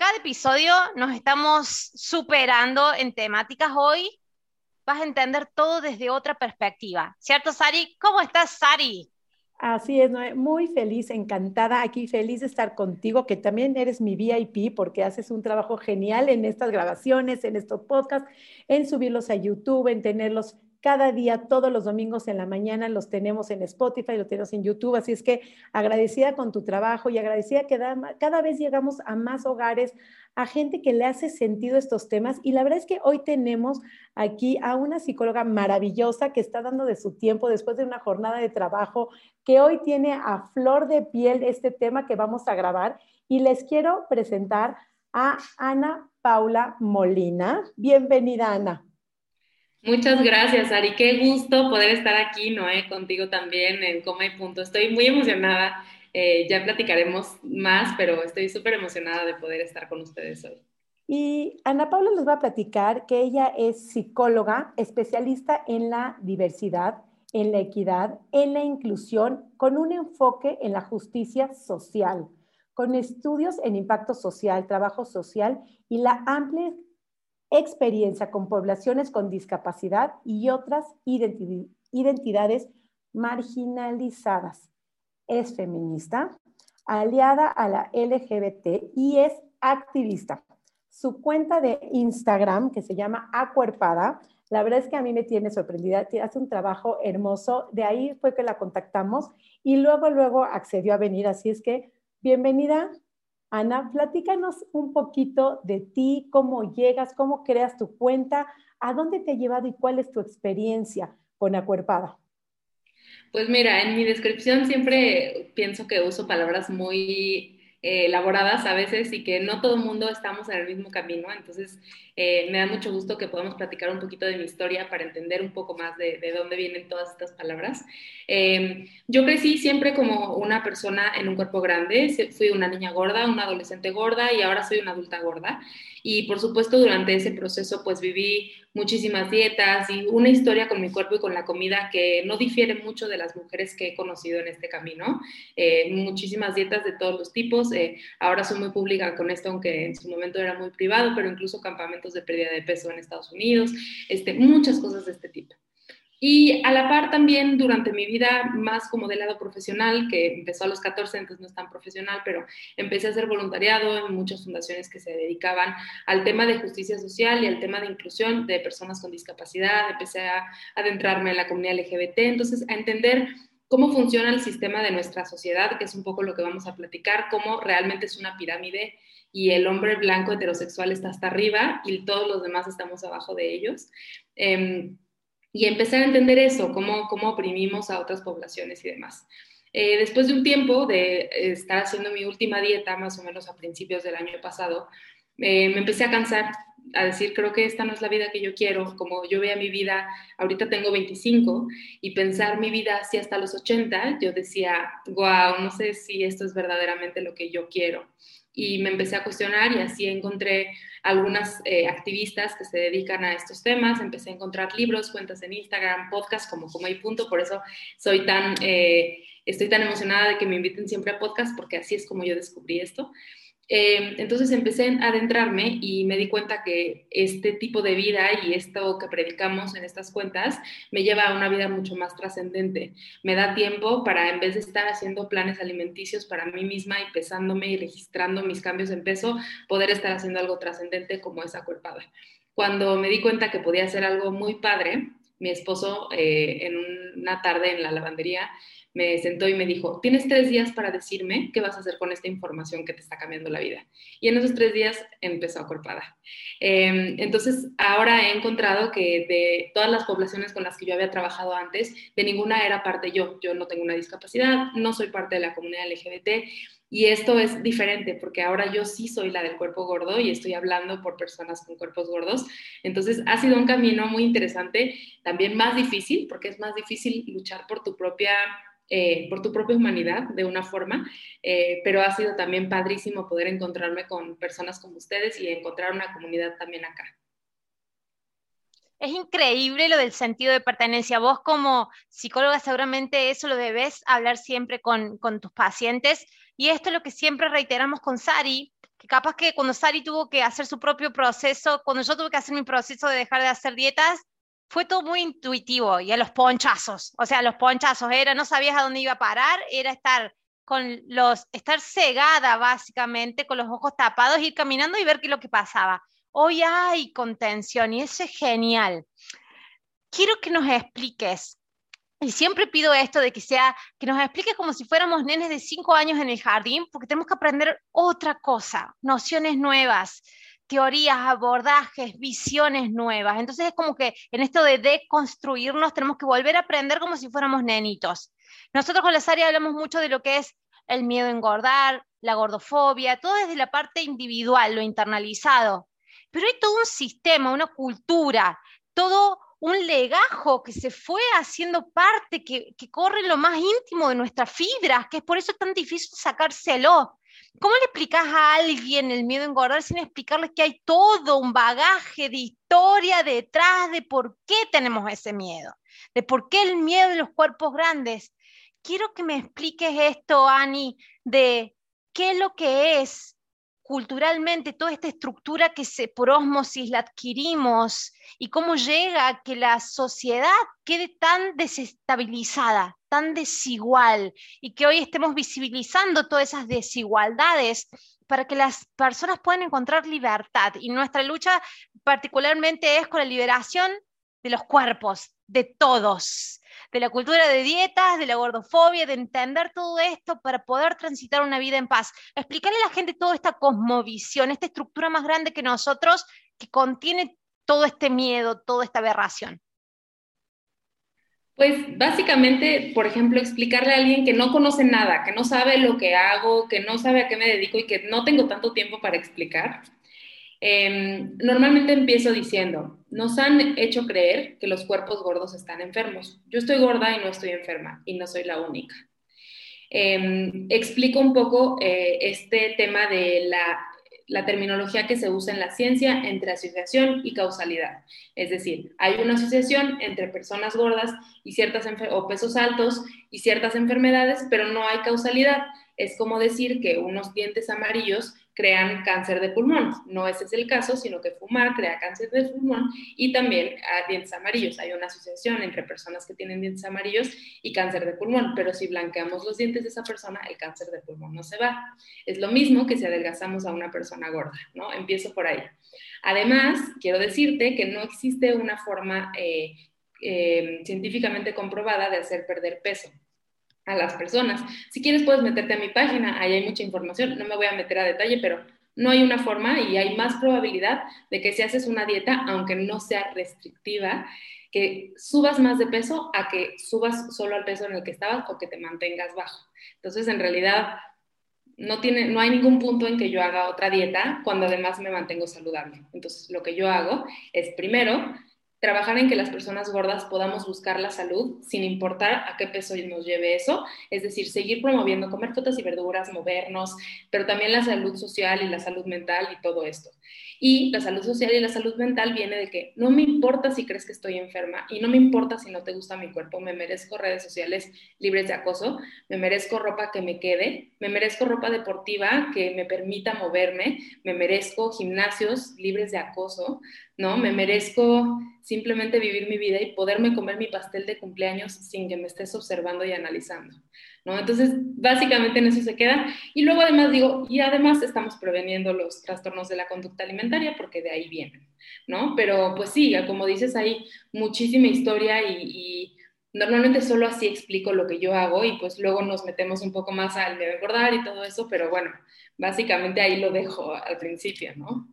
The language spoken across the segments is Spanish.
Cada episodio nos estamos superando en temáticas. Hoy vas a entender todo desde otra perspectiva. ¿Cierto, Sari? ¿Cómo estás, Sari? Así es, muy feliz, encantada aquí, feliz de estar contigo, que también eres mi VIP porque haces un trabajo genial en estas grabaciones, en estos podcasts, en subirlos a YouTube, en tenerlos cada día, todos los domingos en la mañana los tenemos en Spotify, los tenemos en YouTube, así es que agradecida con tu trabajo y agradecida que cada vez llegamos a más hogares, a gente que le hace sentido estos temas. Y la verdad es que hoy tenemos aquí a una psicóloga maravillosa que está dando de su tiempo después de una jornada de trabajo, que hoy tiene a flor de piel este tema que vamos a grabar. Y les quiero presentar a Ana Paula Molina. Bienvenida, Ana. Muchas gracias, Ari. Qué gusto poder estar aquí, Noé, contigo también en Coma y Punto. Estoy muy emocionada. Eh, ya platicaremos más, pero estoy súper emocionada de poder estar con ustedes hoy. Y Ana Paula les va a platicar que ella es psicóloga, especialista en la diversidad, en la equidad, en la inclusión, con un enfoque en la justicia social, con estudios en impacto social, trabajo social y la amplia experiencia con poblaciones con discapacidad y otras identidades marginalizadas. Es feminista, aliada a la LGBT y es activista. Su cuenta de Instagram, que se llama Acuerpada, la verdad es que a mí me tiene sorprendida, hace un trabajo hermoso, de ahí fue que la contactamos y luego, luego accedió a venir, así es que bienvenida Ana, platícanos un poquito de ti, cómo llegas, cómo creas tu cuenta, a dónde te ha llevado y cuál es tu experiencia con Acuerpada. Pues mira, en mi descripción siempre pienso que uso palabras muy eh, elaboradas a veces y que no todo el mundo estamos en el mismo camino. Entonces, eh, me da mucho gusto que podamos platicar un poquito de mi historia para entender un poco más de, dónde vienen todas estas palabras. Em, yo crecí siempre como una persona en un cuerpo grande. Fui una niña gorda, una adolescente gorda y ahora soy una adulta gorda. Y por supuesto, durante ese proceso, pues viví muchísimas dietas y una historia con mi cuerpo y con la comida que no difiere mucho de las mujeres que he conocido en este camino. Eh, muchísimas dietas de todos los tipos. Eh, ahora soy muy pública con esto, aunque en su momento era muy privado, pero incluso campamentos de pérdida de peso en Estados Unidos, este, muchas cosas de este tipo. Y a la par también durante mi vida más como del lado profesional, que empezó a los 14, entonces no es tan profesional, pero empecé a hacer voluntariado en muchas fundaciones que se dedicaban al tema de justicia social y al tema de inclusión de personas con discapacidad. Empecé a adentrarme en la comunidad LGBT, entonces a entender cómo funciona el sistema de nuestra sociedad, que es un poco lo que vamos a platicar, cómo realmente es una pirámide y el hombre blanco heterosexual está hasta arriba y todos los demás estamos abajo de ellos. Eh, y empezar a entender eso, cómo, cómo oprimimos a otras poblaciones y demás. Eh, después de un tiempo de estar haciendo mi última dieta, más o menos a principios del año pasado, eh, me empecé a cansar, a decir, creo que esta no es la vida que yo quiero, como yo veía mi vida, ahorita tengo 25, y pensar mi vida así hasta los 80, yo decía, wow, no sé si esto es verdaderamente lo que yo quiero y me empecé a cuestionar y así encontré algunas eh, activistas que se dedican a estos temas, empecé a encontrar libros, cuentas en Instagram, podcasts como Como hay punto, por eso soy tan, eh, estoy tan emocionada de que me inviten siempre a podcast porque así es como yo descubrí esto. Em, entonces empecé a adentrarme y me di cuenta que este tipo de vida y esto que predicamos en estas cuentas me lleva a una vida mucho más trascendente. Me da tiempo para, en vez de estar haciendo planes alimenticios para mí misma y pesándome y registrando mis cambios en peso, poder estar haciendo algo trascendente como esa cuerpada. Cuando me di cuenta que podía hacer algo muy padre, mi esposo eh, en una tarde en la lavandería me sentó y me dijo, tienes tres días para decirme qué vas a hacer con esta información que te está cambiando la vida. Y en esos tres días empezó a corpada. Em, entonces, ahora he encontrado que de todas las poblaciones con las que yo había trabajado antes, de ninguna era parte yo. Yo no tengo una discapacidad, no soy parte de la comunidad LGBT Y esto es diferente porque ahora yo sí soy la del cuerpo gordo y estoy hablando por personas con cuerpos gordos. Entonces ha sido un camino muy interesante, también más difícil porque es más difícil luchar por tu propia eh, por tu propia humanidad de una forma, eh, pero ha sido también padrísimo poder encontrarme con personas como ustedes y encontrar una comunidad también acá. Es increíble lo del sentido de pertenencia. Vos como psicóloga seguramente eso lo debes hablar siempre con, con tus pacientes y esto es lo que siempre reiteramos con Sari, que capaz que cuando Sari tuvo que hacer su propio proceso, cuando yo tuve que hacer mi proceso de dejar de hacer dietas, fue todo muy intuitivo y a los ponchazos, o sea, los ponchazos era, no sabías a dónde iba a parar, era estar con los, estar cegada básicamente, con los ojos tapados, ir caminando y ver qué es lo que pasaba. Hoy hay contención y eso es genial. Quiero que nos expliques, y siempre pido esto de que sea, que nos expliques como si fuéramos nenes de cinco años en el jardín, porque tenemos que aprender otra cosa, nociones nuevas teorías, abordajes, visiones nuevas. Entonces es como que en esto de deconstruirnos tenemos que volver a aprender como si fuéramos nenitos. Nosotros con la Sari hablamos mucho de lo que es el miedo a engordar, la gordofobia, todo desde la parte individual, lo internalizado. Pero hay todo un sistema, una cultura, todo un legajo que se fue haciendo parte, que, que corre lo más íntimo de nuestras fibras, que es por eso tan difícil sacárselo. ¿Cómo le explicas a alguien el miedo a engordar sin explicarles que hay todo un bagaje de historia detrás de por qué tenemos ese miedo? De por qué el miedo de los cuerpos grandes. Quiero que me expliques esto, Ani, de qué es lo que es culturalmente toda esta estructura que se, por osmosis la adquirimos y cómo llega a que la sociedad quede tan desestabilizada, tan desigual y que hoy estemos visibilizando todas esas desigualdades para que las personas puedan encontrar libertad. Y nuestra lucha particularmente es con la liberación de los cuerpos, de todos, de la cultura de dietas, de la gordofobia, de entender todo esto para poder transitar una vida en paz. Explicarle a la gente toda esta cosmovisión, esta estructura más grande que nosotros, que contiene todo este miedo, toda esta aberración. Pues básicamente, por ejemplo, explicarle a alguien que no conoce nada, que no sabe lo que hago, que no sabe a qué me dedico y que no tengo tanto tiempo para explicar, Em, normalmente empiezo diciendo, nos han hecho creer que los cuerpos gordos están enfermos. Yo estoy gorda y no estoy enferma y no soy la única. Em, explico un poco eh, este tema de la, terminología que se usa en la ciencia entre asociación y causalidad. Es decir, hay una asociación entre personas gordas y ciertas o pesos altos y ciertas enfermedades, pero no hay causalidad. Es como decir que unos dientes amarillos crean cáncer de pulmón. No ese es el caso, sino que fumar crea cáncer de pulmón y también a dientes amarillos. Hay una asociación entre personas que tienen dientes amarillos y cáncer de pulmón, pero si blanqueamos los dientes de esa persona, el cáncer de pulmón no se va. Es lo mismo que si adelgazamos a una persona gorda, ¿no? Empiezo por ahí. Además, quiero decirte que no existe una forma eh, eh, científicamente comprobada de hacer perder peso a las personas. Si quieres puedes meterte a mi página, ahí hay mucha información, no me voy a meter a detalle, pero no hay una forma y hay más probabilidad de que si haces una dieta, aunque no sea restrictiva, que subas más de peso a que subas solo al peso en el que estabas o que te mantengas bajo. Entonces, en realidad, no, tiene, no hay ningún punto en que yo haga otra dieta cuando además me mantengo saludable. Entonces, lo que yo hago es primero trabajar en que las personas gordas podamos buscar la salud sin importar a qué peso nos lleve eso, es decir, seguir promoviendo comer frutas y verduras, movernos, pero también la salud social y la salud mental y todo esto. Y la salud social y la salud mental viene de que no me importa si crees que estoy enferma y no me importa si no te gusta mi cuerpo, me merezco redes sociales libres de acoso, me merezco ropa que me quede, me merezco ropa deportiva que me permita moverme, me merezco gimnasios libres de acoso, ¿no? Me merezco simplemente vivir mi vida y poderme comer mi pastel de cumpleaños sin que me estés observando y analizando. ¿No? Entonces, básicamente en eso se queda. Y luego además digo, y además estamos preveniendo los trastornos de la conducta alimentaria porque de ahí vienen, ¿no? Pero pues sí, como dices, hay muchísima historia y, normalmente solo así explico lo que yo hago y pues luego nos metemos un poco más al de engordar y todo eso, pero bueno, básicamente ahí lo dejo al principio, ¿no?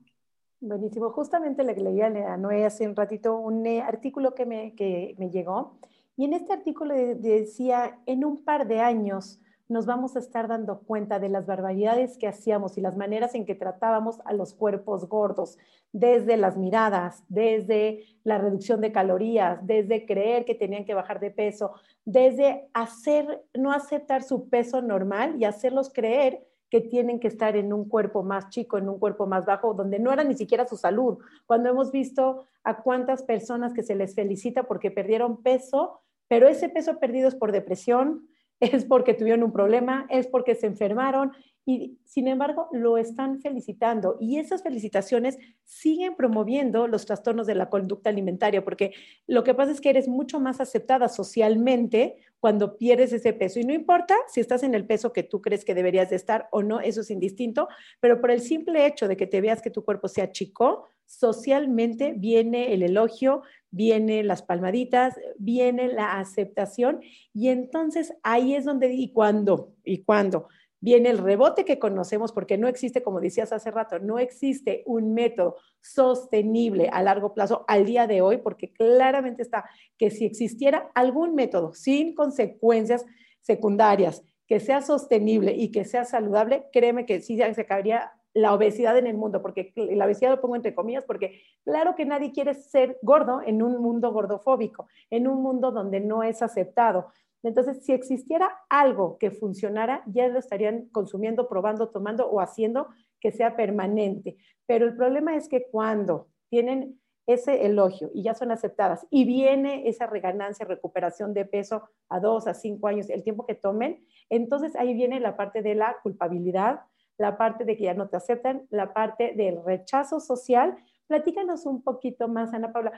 Buenísimo. Justamente le leía a Noé hace un ratito un eh, artículo que me, que me llegó y en este artículo decía, en un par de años nos vamos a estar dando cuenta de las barbaridades que hacíamos y las maneras en que tratábamos a los cuerpos gordos, desde las miradas, desde la reducción de calorías, desde creer que tenían que bajar de peso, desde hacer, no aceptar su peso normal y hacerlos creer que tienen que estar en un cuerpo más chico, en un cuerpo más bajo, donde no era ni siquiera su salud. Cuando hemos visto a cuántas personas que se les felicita porque perdieron peso, pero ese peso perdido es por depresión, es porque tuvieron un problema, es porque se enfermaron y sin embargo lo están felicitando. Y esas felicitaciones siguen promoviendo los trastornos de la conducta alimentaria, porque lo que pasa es que eres mucho más aceptada socialmente cuando pierdes ese peso. Y no importa si estás en el peso que tú crees que deberías de estar o no, eso es indistinto, pero por el simple hecho de que te veas que tu cuerpo sea chico, socialmente viene el elogio, viene las palmaditas, viene la aceptación y entonces ahí es donde y cuando y cuando viene el rebote que conocemos porque no existe, como decías hace rato, no existe un método sostenible a largo plazo al día de hoy porque claramente está que si existiera algún método sin consecuencias secundarias que sea sostenible y que sea saludable, créeme que sí se acabaría la obesidad en el mundo, porque la obesidad lo pongo entre comillas, porque claro que nadie quiere ser gordo en un mundo gordofóbico, en un mundo donde no es aceptado. Entonces, si existiera algo que funcionara, ya lo estarían consumiendo, probando, tomando o haciendo que sea permanente. Pero el problema es que cuando tienen ese elogio y ya son aceptadas y viene esa reganancia, recuperación de peso a dos, a cinco años, el tiempo que tomen, entonces ahí viene la parte de la culpabilidad, la parte de que ya no te aceptan, la parte del rechazo social. Platícanos un poquito más, Ana Paula.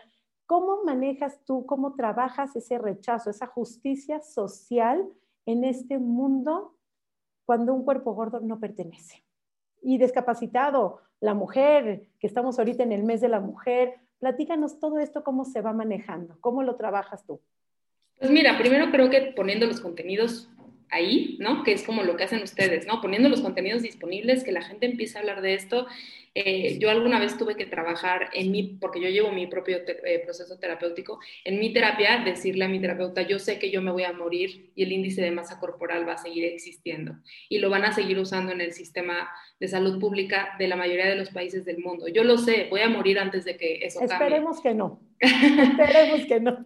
¿Cómo manejas tú, cómo trabajas ese rechazo, esa justicia social en este mundo cuando un cuerpo gordo no pertenece? Y discapacitado, la mujer, que estamos ahorita en el mes de la mujer, platícanos todo esto, cómo se va manejando, cómo lo trabajas tú. Pues mira, primero creo que poniendo los contenidos ahí, ¿no? Que es como lo que hacen ustedes, ¿no? Poniendo los contenidos disponibles, que la gente empiece a hablar de esto. Eh, yo alguna vez tuve que trabajar en mi, porque yo llevo mi propio eh, proceso terapéutico, en mi terapia, decirle a mi terapeuta, yo sé que yo me voy a morir y el índice de masa corporal va a seguir existiendo y lo van a seguir usando en el sistema de salud pública de la mayoría de los países del mundo. Yo lo sé, voy a morir antes de que eso cambie. Esperemos que no. Esperemos que no.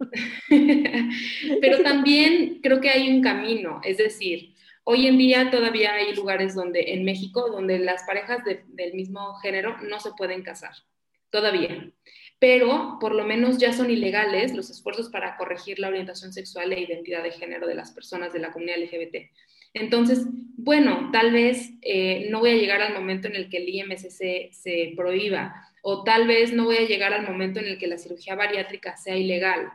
Pero también creo que hay un camino, es decir, hoy en día todavía hay lugares donde, en México, donde las parejas del mismo género no se pueden casar, todavía. Pero por lo menos ya son ilegales los esfuerzos para corregir la orientación sexual e identidad de género de las personas de la comunidad LGBT. Entonces, bueno, tal vez eh, no voy a llegar al momento en el que el IMSC se prohíba, o tal vez no voy a llegar al momento en el que la cirugía bariátrica sea ilegal.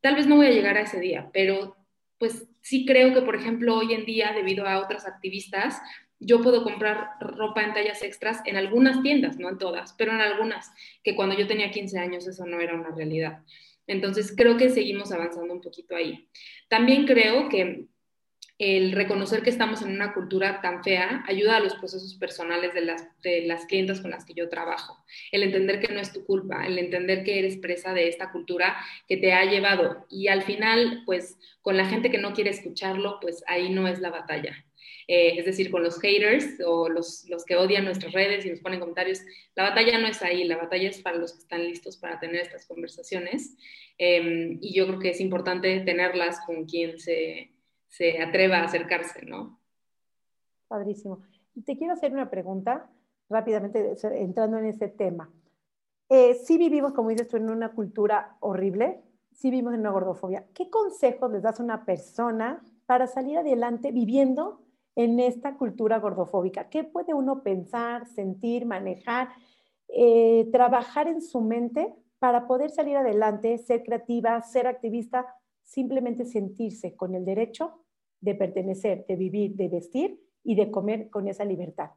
Tal vez no voy a llegar a ese día, pero pues sí creo que, por ejemplo, hoy en día, debido a otras activistas, yo puedo comprar ropa en tallas extras en algunas tiendas, no en todas, pero en algunas, que cuando yo tenía 15 años eso no era una realidad. Entonces, creo que seguimos avanzando un poquito ahí. También creo que el reconocer que estamos en una cultura tan fea ayuda a los procesos personales de las, de las clientas con las que yo trabajo. El entender que no es tu culpa, el entender que eres presa de esta cultura que te ha llevado. Y al final, pues con la gente que no quiere escucharlo, pues ahí no es la batalla. Eh, es decir, con los haters o los, los, que odian nuestras redes y nos ponen comentarios, la batalla no es ahí, la batalla es para los que están listos para tener estas conversaciones. Em, y yo creo que es importante tenerlas con quien se se atreva a acercarse, ¿no? Padrísimo. Te quiero hacer una pregunta rápidamente entrando en ese tema. Eh, si vivimos, como dices tú, en una cultura horrible, si vivimos en una gordofobia. ¿Qué consejos les das a una persona para salir adelante viviendo en esta cultura gordofóbica? ¿Qué puede uno pensar, sentir, manejar, eh, trabajar en su mente para poder salir adelante, ser creativa, ser activista, simplemente sentirse con el derecho de pertenecer, de vivir, de vestir y de comer con esa libertad?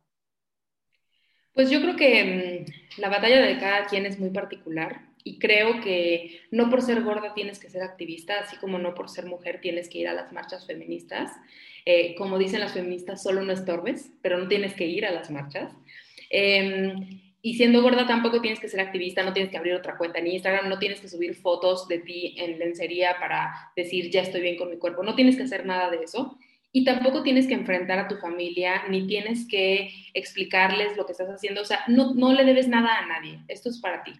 Pues yo creo que mm, la batalla de cada quien es muy particular y creo que no por ser gorda tienes que ser activista, así como no por ser mujer tienes que ir a las marchas feministas. Eh, como dicen las feministas, solo no estorbes, pero no tienes que ir a las marchas. Em, y siendo gorda tampoco tienes que ser activista, no tienes que abrir otra cuenta en Instagram, no tienes que subir fotos de ti en lencería para decir ya estoy bien con mi cuerpo, no tienes que hacer nada de eso. y tampoco tienes que enfrentar a tu familia, ni tienes que explicarles lo que estás haciendo, o sea, no, no le debes nada a nadie, esto es para ti.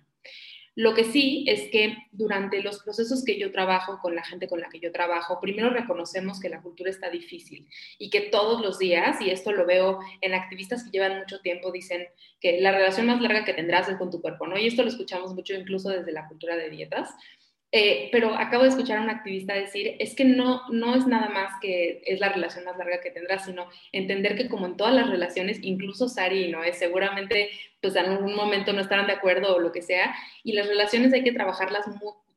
Lo que sí es que durante los procesos que yo trabajo con la gente con la que yo trabajo, primero reconocemos que la cultura está difícil y que todos los días, y esto lo veo en activistas que llevan mucho tiempo, dicen que la relación más larga que tendrás es con tu cuerpo, ¿no? Y esto lo escuchamos mucho incluso desde la cultura de dietas. Eh, pero acabo de escuchar a un activista decir, es que no, no es nada más que es la relación más larga que tendrás, sino entender que como en todas las relaciones, incluso Sari no es, seguramente pues en algún momento no estarán de acuerdo o lo que sea, y las relaciones hay que trabajarlas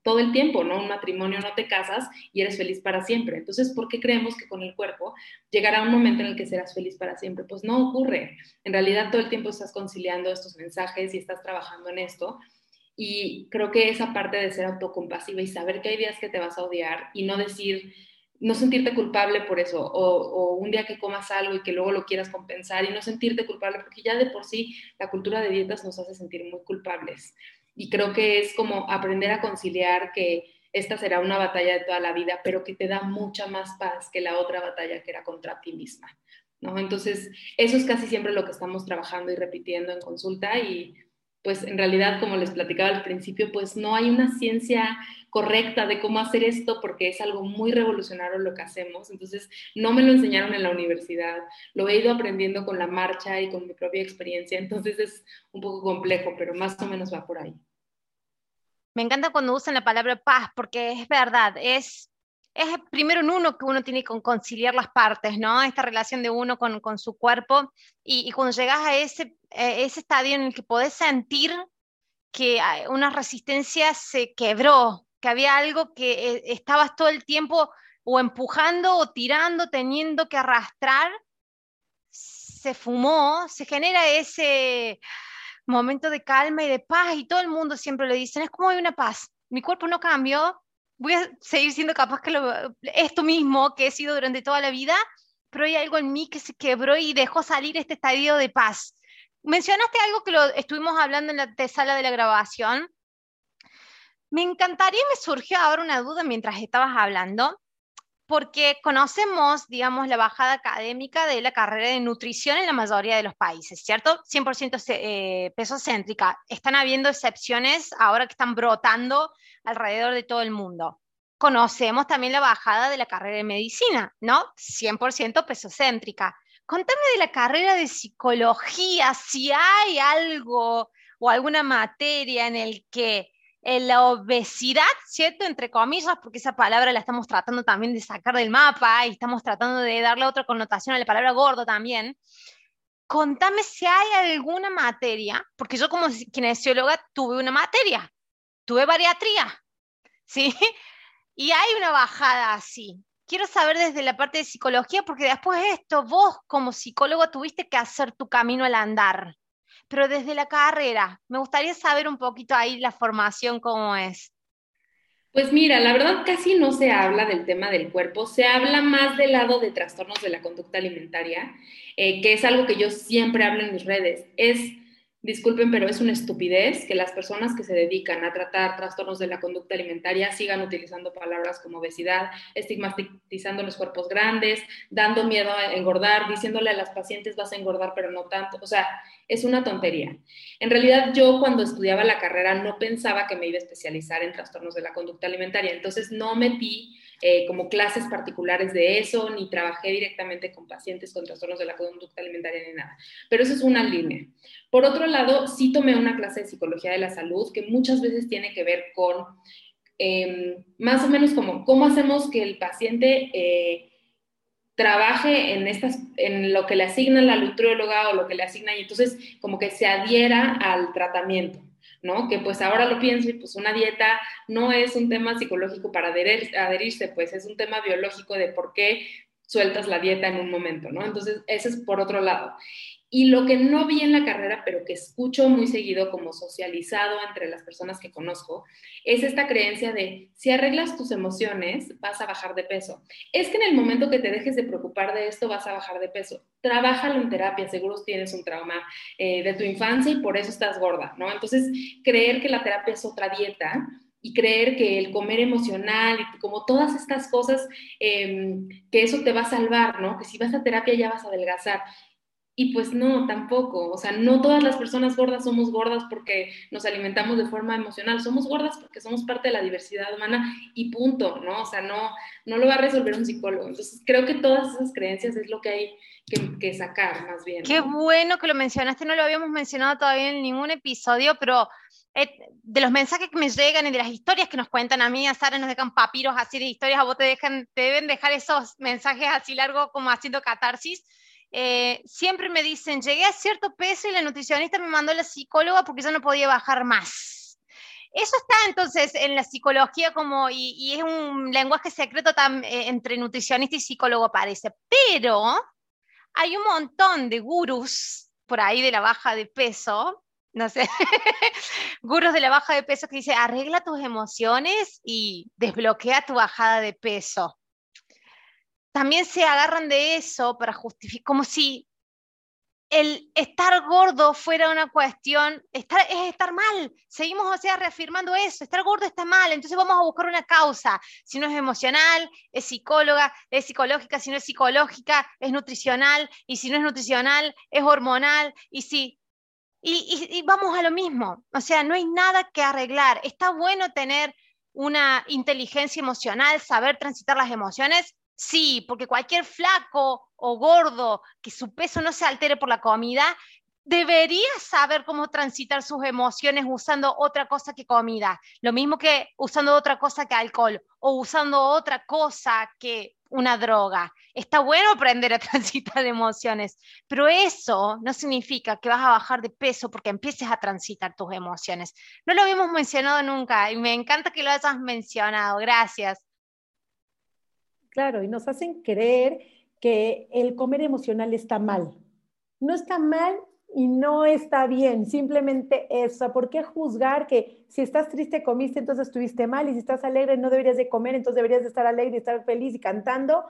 todo el tiempo, ¿no? Un matrimonio no te casas y eres feliz para siempre. Entonces, ¿por qué creemos que con el cuerpo llegará un momento en el que serás feliz para siempre? Pues no ocurre. En realidad todo el tiempo estás conciliando estos mensajes y estás trabajando en esto y creo que esa parte de ser autocompasiva y saber que hay días que te vas a odiar y no decir, no sentirte culpable por eso, o, un día que comas algo y que luego lo quieras compensar y no sentirte culpable, porque ya de por sí la cultura de dietas nos hace sentir muy culpables. Y creo que es como aprender a conciliar que esta será una batalla de toda la vida, pero que te da mucha más paz que la otra batalla que era contra ti misma. ¿no? Entonces, eso es casi siempre lo que estamos trabajando y repitiendo en consulta y pues en realidad, como les platicaba al principio, pues no hay una ciencia correcta de cómo hacer esto porque es algo muy revolucionario lo que hacemos. Entonces, no me lo enseñaron en la universidad, lo he ido aprendiendo con la marcha y con mi propia experiencia. Entonces, es un poco complejo, pero más o menos va por ahí. Me encanta cuando usan la palabra paz porque es verdad, es es primero en uno que uno tiene que conciliar las partes, ¿no? Esta relación de uno con, su cuerpo y, y, cuando llegas a ese, ese estadio en el que podés sentir que una resistencia se quebró, que había algo que eh, estabas todo el tiempo o empujando o tirando, teniendo que arrastrar, se fumó, se genera ese momento de calma y de paz y todo el mundo siempre le dicen, es como hay una paz, mi cuerpo no cambió, voy a seguir siendo capaz que lo, esto mismo que he sido durante toda la vida, pero hay algo en mí que se quebró y dejó salir este estadio de paz. Mencionaste algo que lo estuvimos hablando en la sala de la grabación. Me encantaría, me surgió ahora una duda mientras estabas hablando, porque conocemos, digamos, la bajada académica de la carrera de nutrición en la mayoría de los países, ¿cierto? 100% eh, peso céntrica. Están habiendo excepciones ahora que están brotando alrededor de todo el mundo. Conocemos también la bajada de la carrera de medicina, ¿no? 100% pesocéntrica. Contame de la carrera de psicología, si hay algo o alguna materia en el que la obesidad, ¿cierto? Entre comillas, porque esa palabra la estamos tratando también de sacar del mapa y estamos tratando de darle otra connotación a la palabra gordo también. Contame si hay alguna materia, porque yo como kinesióloga tuve una materia, tuve bariatría, ¿sí? Y hay una bajada así. Quiero saber desde la parte de psicología, porque después de esto, vos como psicólogo tuviste que hacer tu camino al andar pero desde la carrera, me gustaría saber un poquito ahí la formación, cómo es. Pues mira, la verdad casi no se habla del tema del cuerpo, se habla más del lado de trastornos de la conducta alimentaria, eh, que es algo que yo siempre hablo en mis redes. Es Disculpen, pero es una estupidez que las personas que se dedican a tratar trastornos de la conducta alimentaria sigan utilizando palabras como obesidad, estigmatizando los cuerpos grandes, dando miedo a engordar, diciéndole a las pacientes vas a engordar, pero no tanto. O sea, es una tontería. En realidad, yo cuando estudiaba la carrera no pensaba que me iba a especializar en trastornos de la conducta alimentaria, entonces no metí eh, como clases particulares de eso, ni trabajé directamente con pacientes con trastornos de la conducta alimentaria ni nada. Pero eso es una línea. Por otro lado, sí tomé una clase de psicología de la salud que muchas veces tiene que ver con em, más o menos como cómo hacemos que el paciente eh, trabaje en, estas, en lo que le asigna la nutrióloga o lo que le asigna y entonces como que se adhiera al tratamiento. ¿no? Que pues ahora lo pienso y pues una dieta no es un tema psicológico para adherirse, pues es un tema biológico de por qué sueltas la dieta en un momento, ¿no? Entonces, ese es por otro lado. Y lo que no vi en la carrera, pero que escucho muy seguido como socializado entre las personas que conozco, es esta creencia de si arreglas tus emociones, vas a bajar de peso. Es que en el momento que te dejes de preocupar de esto, vas a bajar de peso. Trabájalo en terapia, seguro tienes un trauma eh, de tu infancia y por eso estás gorda, ¿no? Entonces, creer que la terapia es otra dieta y creer que el comer emocional y como todas estas cosas, em, que eso te va a salvar, ¿no? Que si vas a terapia ya vas a adelgazar. Y pues no, tampoco. O sea, no todas las personas gordas somos gordas porque nos alimentamos de forma emocional. Somos gordas porque somos parte de la diversidad humana y punto, ¿no? O sea, no, no lo va a resolver un psicólogo. Entonces, creo que todas esas creencias es lo que hay que, sacar, más bien. Qué bueno que lo mencionaste. No lo habíamos mencionado todavía en ningún episodio, pero eh, de los mensajes que me llegan y de las historias que nos cuentan a mí, a Sara nos dejan papiros así de historias, a vos te, dejan, te deben dejar esos mensajes así largos como haciendo catarsis eh, siempre me dicen, llegué a cierto peso y la nutricionista me mandó a la psicóloga porque yo no podía bajar más. Eso está entonces en la psicología como, y, es un lenguaje secreto eh, entre nutricionista y psicólogo parece, pero hay un montón de gurús por ahí de la baja de peso, no sé, gurús de la baja de peso que dice, arregla tus emociones y desbloquea tu bajada de peso también se agarran de eso para justificar, como si el estar gordo fuera una cuestión, estar, es estar mal. Seguimos, o sea, reafirmando eso, estar gordo está mal, entonces vamos a buscar una causa. Si no es emocional, es psicóloga, es psicológica, si no es psicológica, es nutricional, y si no es nutricional, es hormonal, y si... Y, y vamos a lo mismo, o sea, no hay nada que arreglar. Está bueno tener una inteligencia emocional, saber transitar las emociones, Sí, porque cualquier flaco o gordo que su peso no se altere por la comida, debería saber cómo transitar sus emociones usando otra cosa que comida. Lo mismo que usando otra cosa que alcohol o usando otra cosa que una droga. Está bueno aprender a transitar emociones, pero eso no significa que vas a bajar de peso porque empieces a transitar tus emociones. No lo habíamos mencionado nunca y me encanta que lo hayas mencionado. Gracias. Claro, y nos hacen creer que el comer emocional está mal. No está mal y no está bien, simplemente eso. ¿Por qué juzgar que si estás triste comiste, entonces estuviste mal y si estás alegre no deberías de comer, entonces deberías de estar alegre, estar feliz y cantando?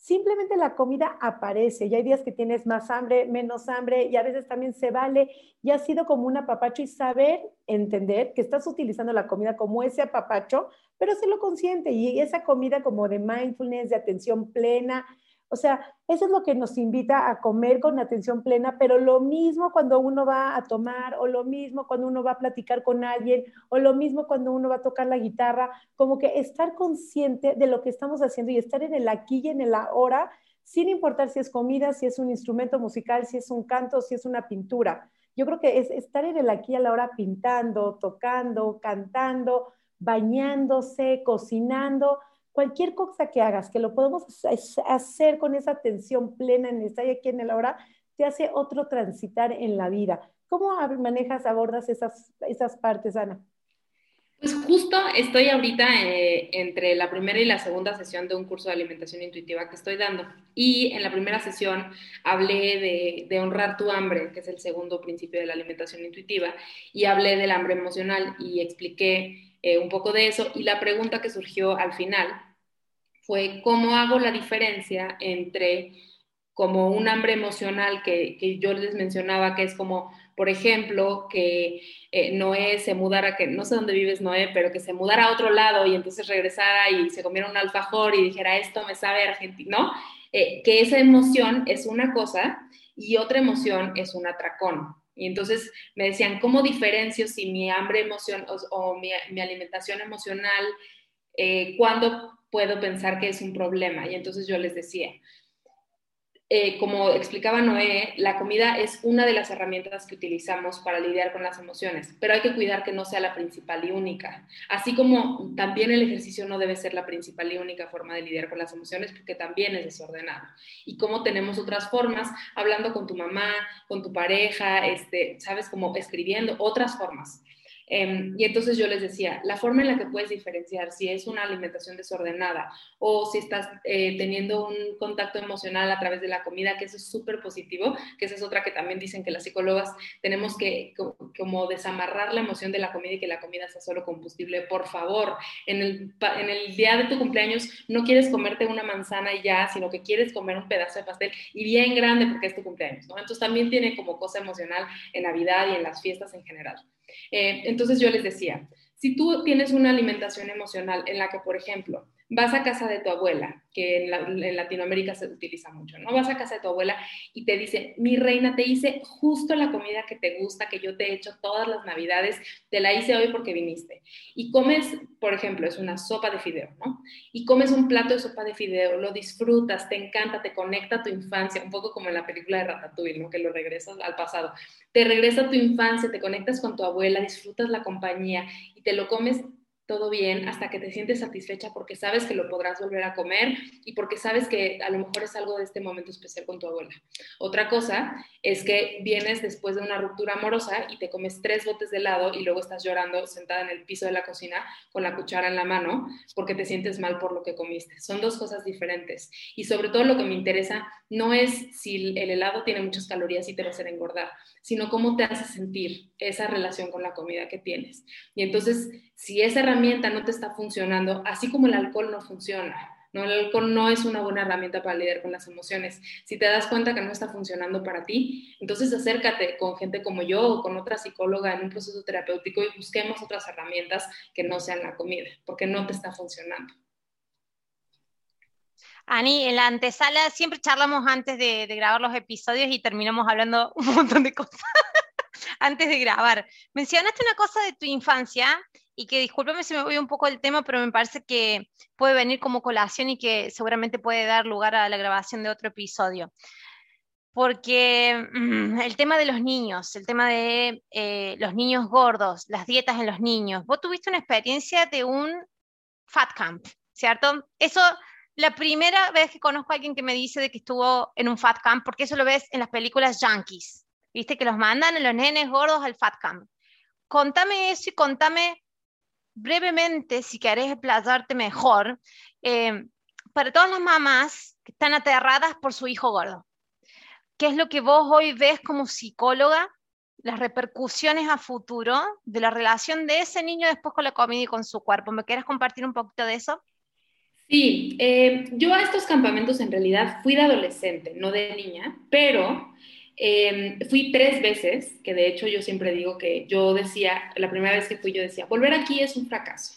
Simplemente la comida aparece y hay días que tienes más hambre, menos hambre y a veces también se vale. Y ha sido como un apapacho y saber entender que estás utilizando la comida como ese apapacho pero se lo consciente y esa comida como de mindfulness, de atención plena, o sea, eso es lo que nos invita a comer con atención plena, pero lo mismo cuando uno va a tomar, o lo mismo cuando uno va a platicar con alguien, o lo mismo cuando uno va a tocar la guitarra, como que estar consciente de lo que estamos haciendo y estar en el aquí y en el ahora, sin importar si es comida, si es un instrumento musical, si es un canto, si es una pintura. Yo creo que es estar en el aquí a la hora pintando, tocando, cantando, bañándose, cocinando, cualquier cosa que hagas, que lo podemos hacer con esa atención plena en estar aquí en el ahora, te hace otro transitar en la vida. ¿Cómo manejas, abordas esas, esas partes, Ana? Pues justo estoy ahorita eh, entre la primera y la segunda sesión de un curso de alimentación intuitiva que estoy dando. Y en la primera sesión hablé de, honrar tu hambre, que es el segundo principio de la alimentación intuitiva, y hablé del hambre emocional y expliqué eh, un poco de eso. Y la pregunta que surgió al final fue, ¿cómo hago la diferencia entre como un hambre emocional que, que yo les mencionaba, que es como, por ejemplo, que eh, Noé se mudara, que no sé dónde vives Noé, pero que se mudara a otro lado y entonces regresara y se comiera un alfajor y dijera, esto me sabe argentino, eh, que esa emoción es una cosa y otra emoción es un atracón. Y entonces me decían, ¿cómo diferencio si mi hambre emoción o, mi, alimentación emocional, eh, cuándo puedo pensar que es un problema? Y entonces yo les decía, eh, como explicaba Noé, la comida es una de las herramientas que utilizamos para lidiar con las emociones, pero hay que cuidar que no sea la principal y única. Así como también el ejercicio no debe ser la principal y única forma de lidiar con las emociones, porque también es desordenado. Y como tenemos otras formas, hablando con tu mamá, con tu pareja, este, sabes, como escribiendo, otras formas. Em, y entonces yo les decía, la forma en la que puedes diferenciar si es una alimentación desordenada o si estás eh, teniendo un contacto emocional a través de la comida, que eso es súper positivo, que esa es otra que también dicen que las psicólogas tenemos que como desamarrar la emoción de la comida y que la comida sea solo combustible. Por favor, en el, día de tu cumpleaños no quieres comerte una manzana y ya, sino que quieres comer un pedazo de pastel y bien grande porque es tu cumpleaños. Entonces también tiene como cosa emocional en Navidad y en las fiestas en general. Eh, entonces yo les decía, Si tú tienes una alimentación emocional en la que, por ejemplo, vas a casa de tu abuela, que en, Latinoamérica se utiliza mucho, ¿no? Vas a casa de tu abuela y te dice, mi reina, te hice justo la comida que te gusta, que yo te he hecho todas las navidades, te la hice hoy porque viniste. Y comes, por ejemplo, es una sopa de fideo, ¿no? Y comes un plato de sopa de fideo, lo disfrutas, te encanta, te conecta a tu infancia, un poco como en la película de Ratatouille, ¿no? Que lo regresas al pasado. Te regresa a tu infancia, te conectas con tu abuela, disfrutas la compañía y te lo comes todo bien hasta que te sientes satisfecha porque sabes que lo podrás volver a comer y porque sabes que a lo mejor es algo de este momento especial con tu abuela. Otra cosa es que vienes después de una ruptura amorosa y te comes tres botes de helado y luego estás llorando sentada en el piso de la cocina con la cuchara en la mano porque te sientes mal por lo que comiste. Son dos cosas diferentes. Y sobre todo lo que me interesa no es si el helado tiene muchas calorías y te va a hacer engordar, sino cómo te hace sentir esa relación con la comida que tienes. Y entonces, si esa herramienta no te está funcionando, así como el alcohol no funciona, ¿no? El alcohol no es una buena herramienta para lidiar con las emociones. Si te das cuenta que no está funcionando para ti, entonces acércate con gente como yo o con otra psicóloga en un proceso terapéutico y busquemos otras herramientas que no sean la comida, porque no te está funcionando. Ani, en la antesala siempre charlamos antes de, grabar los episodios y terminamos hablando un montón de cosas antes de grabar. Mencionaste una cosa de tu infancia y que discúlpame si me voy un poco del tema, pero me parece que puede venir como colación y que seguramente puede dar lugar a la grabación de otro episodio. Porque mm, el tema de los niños, el tema de eh, los niños gordos, las dietas en los niños, vos tuviste una experiencia de un fat camp, ¿cierto? Eso la primera vez que conozco a alguien que me dice de que estuvo en un fat camp, porque eso lo ves en las películas yankees, viste que los mandan a los nenes gordos al fat camp. Contame eso y contame brevemente, si querés explayarte mejor, eh, para todas las mamás que están aterradas por su hijo gordo. ¿Qué es lo que vos hoy ves como psicóloga? Las repercusiones a futuro de la relación de ese niño después con la comida y con su cuerpo. ¿Me quieres compartir un poquito de eso? Sí, eh, yo a estos campamentos en realidad fui de adolescente, no de niña, pero eh, fui tres veces, que de hecho yo siempre digo que yo decía, la primera vez que fui yo decía, volver aquí es un fracaso.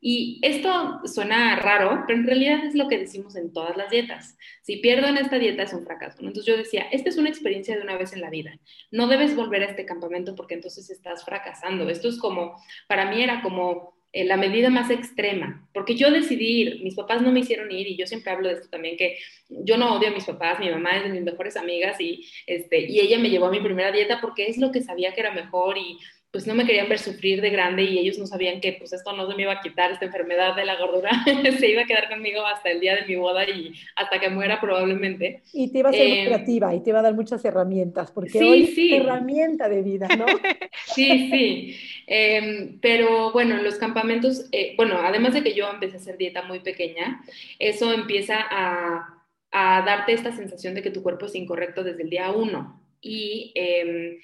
Y esto suena raro, pero en realidad es lo que decimos en todas las dietas. Si pierdo en esta dieta es un fracaso. Entonces yo decía, esta es una experiencia de una vez en la vida. No debes volver a este campamento porque entonces estás fracasando. Esto es como, para mí era como la medida más extrema, porque yo decidí ir, mis papás no me hicieron ir y yo siempre hablo de esto también, que yo no odio a mis papás, mi mamá es de mis mejores amigas y, este, y ella me llevó a mi primera dieta porque es lo que sabía que era mejor y pues no me querían ver sufrir de grande y ellos no sabían que pues esto no se me iba a quitar, esta enfermedad de la gordura se iba a quedar conmigo hasta el día de mi boda y hasta que muera probablemente. Y te iba a ser eh, creativa y te iba a dar muchas herramientas, porque hoy sí. es herramienta de vida, ¿no? sí, sí. Em, pero bueno, los campamentos, eh, bueno, además de que yo empecé a hacer dieta muy pequeña, eso empieza a, a darte esta sensación de que tu cuerpo es incorrecto desde el día uno. Y eh,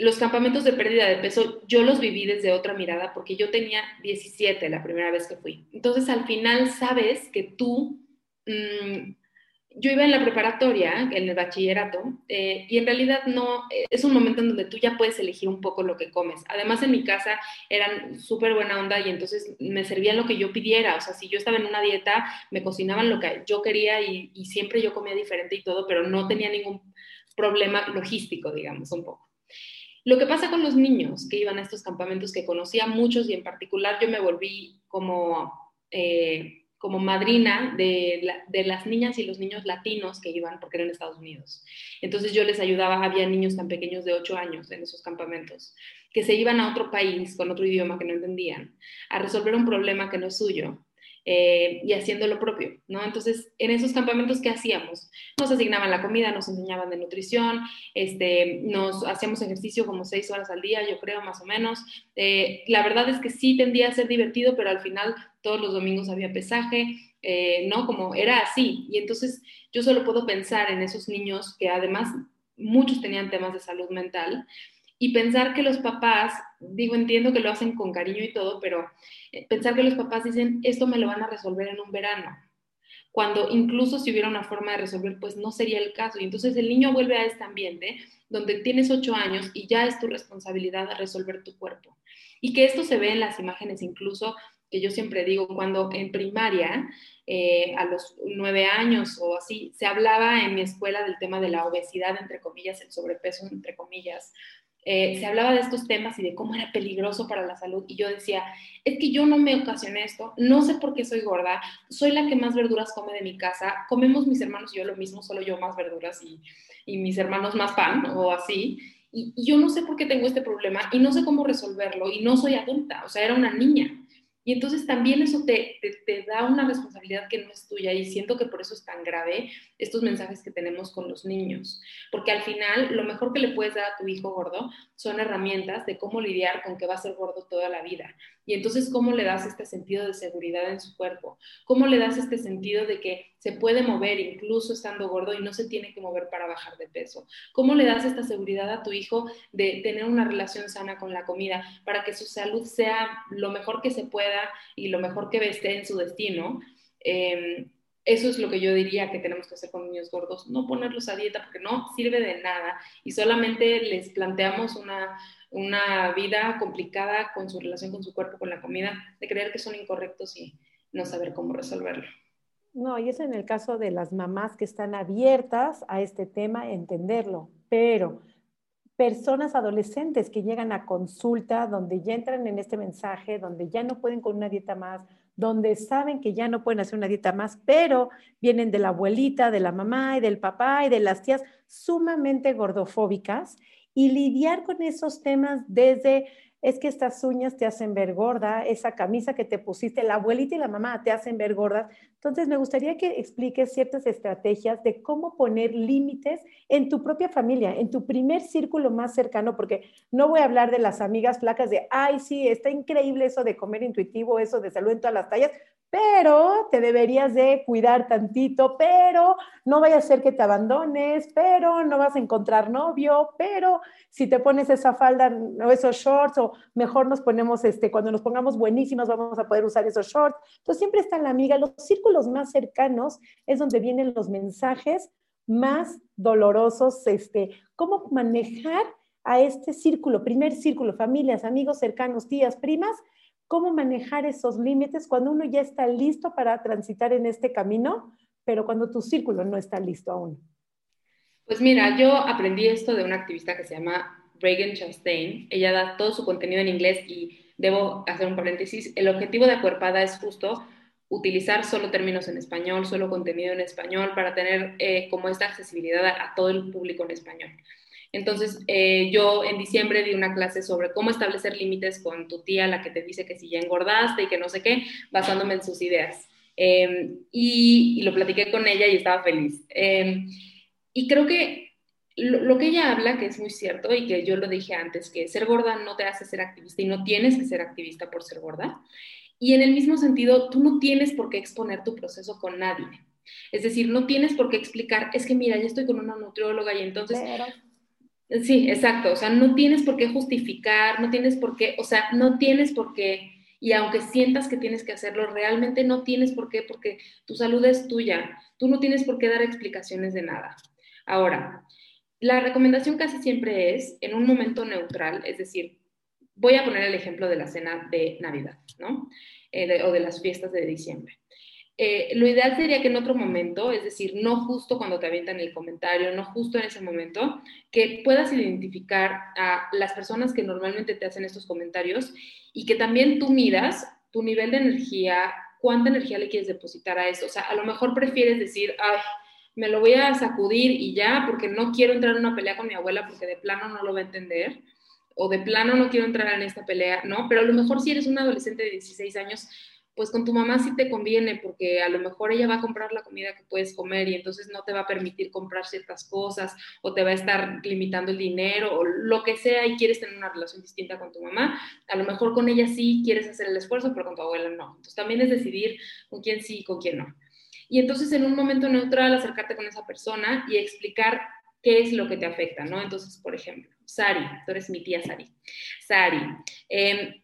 los campamentos de pérdida de peso yo los viví desde otra mirada porque yo tenía 17 la primera vez que fui. Entonces al final sabes que tú, mm, yo iba en la preparatoria, en el bachillerato, eh, y en realidad no, es un momento en donde tú ya puedes elegir un poco lo que comes. Además en mi casa eran súper buena onda y entonces me servían lo que yo pidiera. O sea, si yo estaba en una dieta, me cocinaban lo que yo quería y, y siempre yo comía diferente y todo, pero no tenía ningún problema logístico, digamos, un poco. Lo que pasa con los niños que iban a estos campamentos, que conocía muchos y en particular yo me volví como, eh, como madrina de, de, las niñas y los niños latinos que iban porque eran Estados Unidos. Entonces yo les ayudaba, había niños tan pequeños de 8 años en esos campamentos, que se iban a otro país con otro idioma que no entendían, a resolver un problema que no es suyo eh, y haciendo lo propio, ¿no? Entonces, en esos campamentos, ¿qué hacíamos? Nos asignaban la comida, nos enseñaban de nutrición, este, nos hacíamos ejercicio como seis horas al día, yo creo, más o menos. Eh, la verdad es que sí tendía a ser divertido, pero al final todos los domingos había pesaje, eh, ¿no? Como era así. Y entonces yo solo puedo pensar en esos niños que además muchos tenían temas de salud mental y pensar que los papás, digo, entiendo que lo hacen con cariño y todo, pero eh, pensar que los papás dicen, esto me lo van a resolver en un verano, cuando incluso si hubiera una forma de resolver, pues no sería el caso. Y entonces el niño vuelve a este ambiente donde tienes ocho años y ya es tu responsabilidad resolver tu cuerpo. Y que esto se ve en las imágenes incluso que yo siempre digo, cuando en primaria, eh, a los nueve años o así, se hablaba en mi escuela del tema de la obesidad, entre comillas, el sobrepeso, entre comillas, eh, se hablaba de estos temas y de cómo era peligroso para la salud y yo decía, es que yo no me ocasioné esto, no sé por qué soy gorda, soy la que más verduras come de mi casa, comemos mis hermanos y yo lo mismo, solo yo más verduras y, mis hermanos más pan o así, y yo no sé por qué tengo este problema y no sé cómo resolverlo y no soy adulta, o sea, era una niña. Y entonces también eso te, te, da una responsabilidad que no es tuya y siento que por eso es tan grave estos mensajes que tenemos con los niños, porque al final lo mejor que le puedes dar a tu hijo gordo son herramientas de cómo lidiar con que va a ser gordo toda la vida. Y entonces, ¿cómo le das este sentido de seguridad en su cuerpo? ¿Cómo le das este sentido de que se puede mover incluso estando gordo y no se tiene que mover para bajar de peso? ¿Cómo le das esta seguridad a tu hijo de tener una relación sana con la comida para que su salud sea lo mejor que se pueda y lo mejor que esté en su destino? Em, eso es lo que yo diría que tenemos que hacer con niños gordos, no ponerlos a dieta porque no sirve de nada y solamente les planteamos una, una vida complicada con su relación con su cuerpo, con la comida, de creer que son incorrectos y no saber cómo resolverlo. No, y es en el caso de las mamás que están abiertas a este tema, entenderlo, pero personas adolescentes que llegan a consulta, donde ya entran en este mensaje, donde ya no pueden con una dieta más, donde saben que ya no pueden hacer una dieta más, pero vienen de la abuelita, de la mamá y del papá y de las tías sumamente gordofóbicas y lidiar con esos temas desde es que estas uñas te hacen ver gorda, esa camisa que te pusiste, la abuelita y la mamá te hacen ver gordas. Entonces, me gustaría que expliques ciertas estrategias de cómo poner límites en tu propia familia, en tu primer círculo más cercano, porque no voy a hablar de las amigas flacas de, ay, sí, está increíble eso de comer intuitivo, eso de salud en todas las tallas, pero te deberías de cuidar tantito, pero no vaya a ser que te abandones, pero no vas a encontrar novio, pero si te pones esa falda o esos shorts, o mejor nos ponemos, este, cuando nos pongamos buenísimas vamos a poder usar esos shorts. Entonces siempre está la amiga, los círculos más cercanos es donde vienen los mensajes más dolorosos, este, cómo manejar a este círculo, primer círculo, familias, amigos cercanos, tías, primas, cómo manejar esos límites cuando uno ya está listo para transitar en este camino, pero cuando tu círculo no está listo aún. Pues mira, yo aprendí esto de una activista que se llama Reagan Chastain. Ella da todo su contenido en inglés y debo hacer un paréntesis. El objetivo de Acuerpada es justo utilizar solo términos en español, solo contenido en español, para tener eh, como esta accesibilidad a, todo el público en español. Entonces, eh, yo en diciembre di una clase sobre cómo establecer límites con tu tía, la que te dice que si ya engordaste y que no sé qué, basándome en sus ideas. Em, y, lo platiqué con ella y estaba feliz. Em, y creo que lo, lo, que ella habla, que es muy cierto y que yo lo dije antes, que ser gorda no te hace ser activista y no tienes que ser activista por ser gorda. Y en el mismo sentido, tú no tienes por qué exponer tu proceso con nadie. Es decir, no tienes por qué explicar, es que mira, ya estoy con una nutrióloga y entonces Sí, exacto. O sea, no tienes por qué justificar, no tienes por qué, o sea, no tienes por qué, y aunque sientas que tienes que hacerlo, realmente no tienes por qué, porque tu salud es tuya. Tú no tienes por qué dar explicaciones de nada. Ahora, la recomendación casi siempre es en un momento neutral, es decir, voy a poner el ejemplo de la cena de Navidad, ¿no? Eh, o de las fiestas de diciembre. Eh, lo ideal sería que en otro momento, es decir, no justo cuando te avientan el comentario, no justo en ese momento, que puedas identificar a las personas que normalmente te hacen estos comentarios y que también tú miras tu nivel de energía, cuánta energía le quieres depositar a eso. O sea, a lo mejor prefieres decir, ay, me lo voy a sacudir y ya, porque no quiero entrar en una pelea con mi abuela porque de plano no lo va a entender, o de plano no quiero entrar en esta pelea, ¿no? Pero a lo mejor si eres un adolescente de 16 años, pues con tu mamá sí te conviene porque a lo mejor ella va a comprar la comida que puedes comer y entonces no te va a permitir comprar ciertas cosas o te va a estar limitando el dinero o lo que sea y quieres tener una relación distinta con tu mamá. A lo mejor con ella sí quieres hacer el esfuerzo, pero con tu abuela no. Entonces también es decidir con quién sí y con quién no. Y entonces en un momento neutral acercarte con esa persona y explicar qué es lo que te afecta, ¿no? Entonces, por ejemplo, Sari, tú eres mi tía Sari. Sari, eh,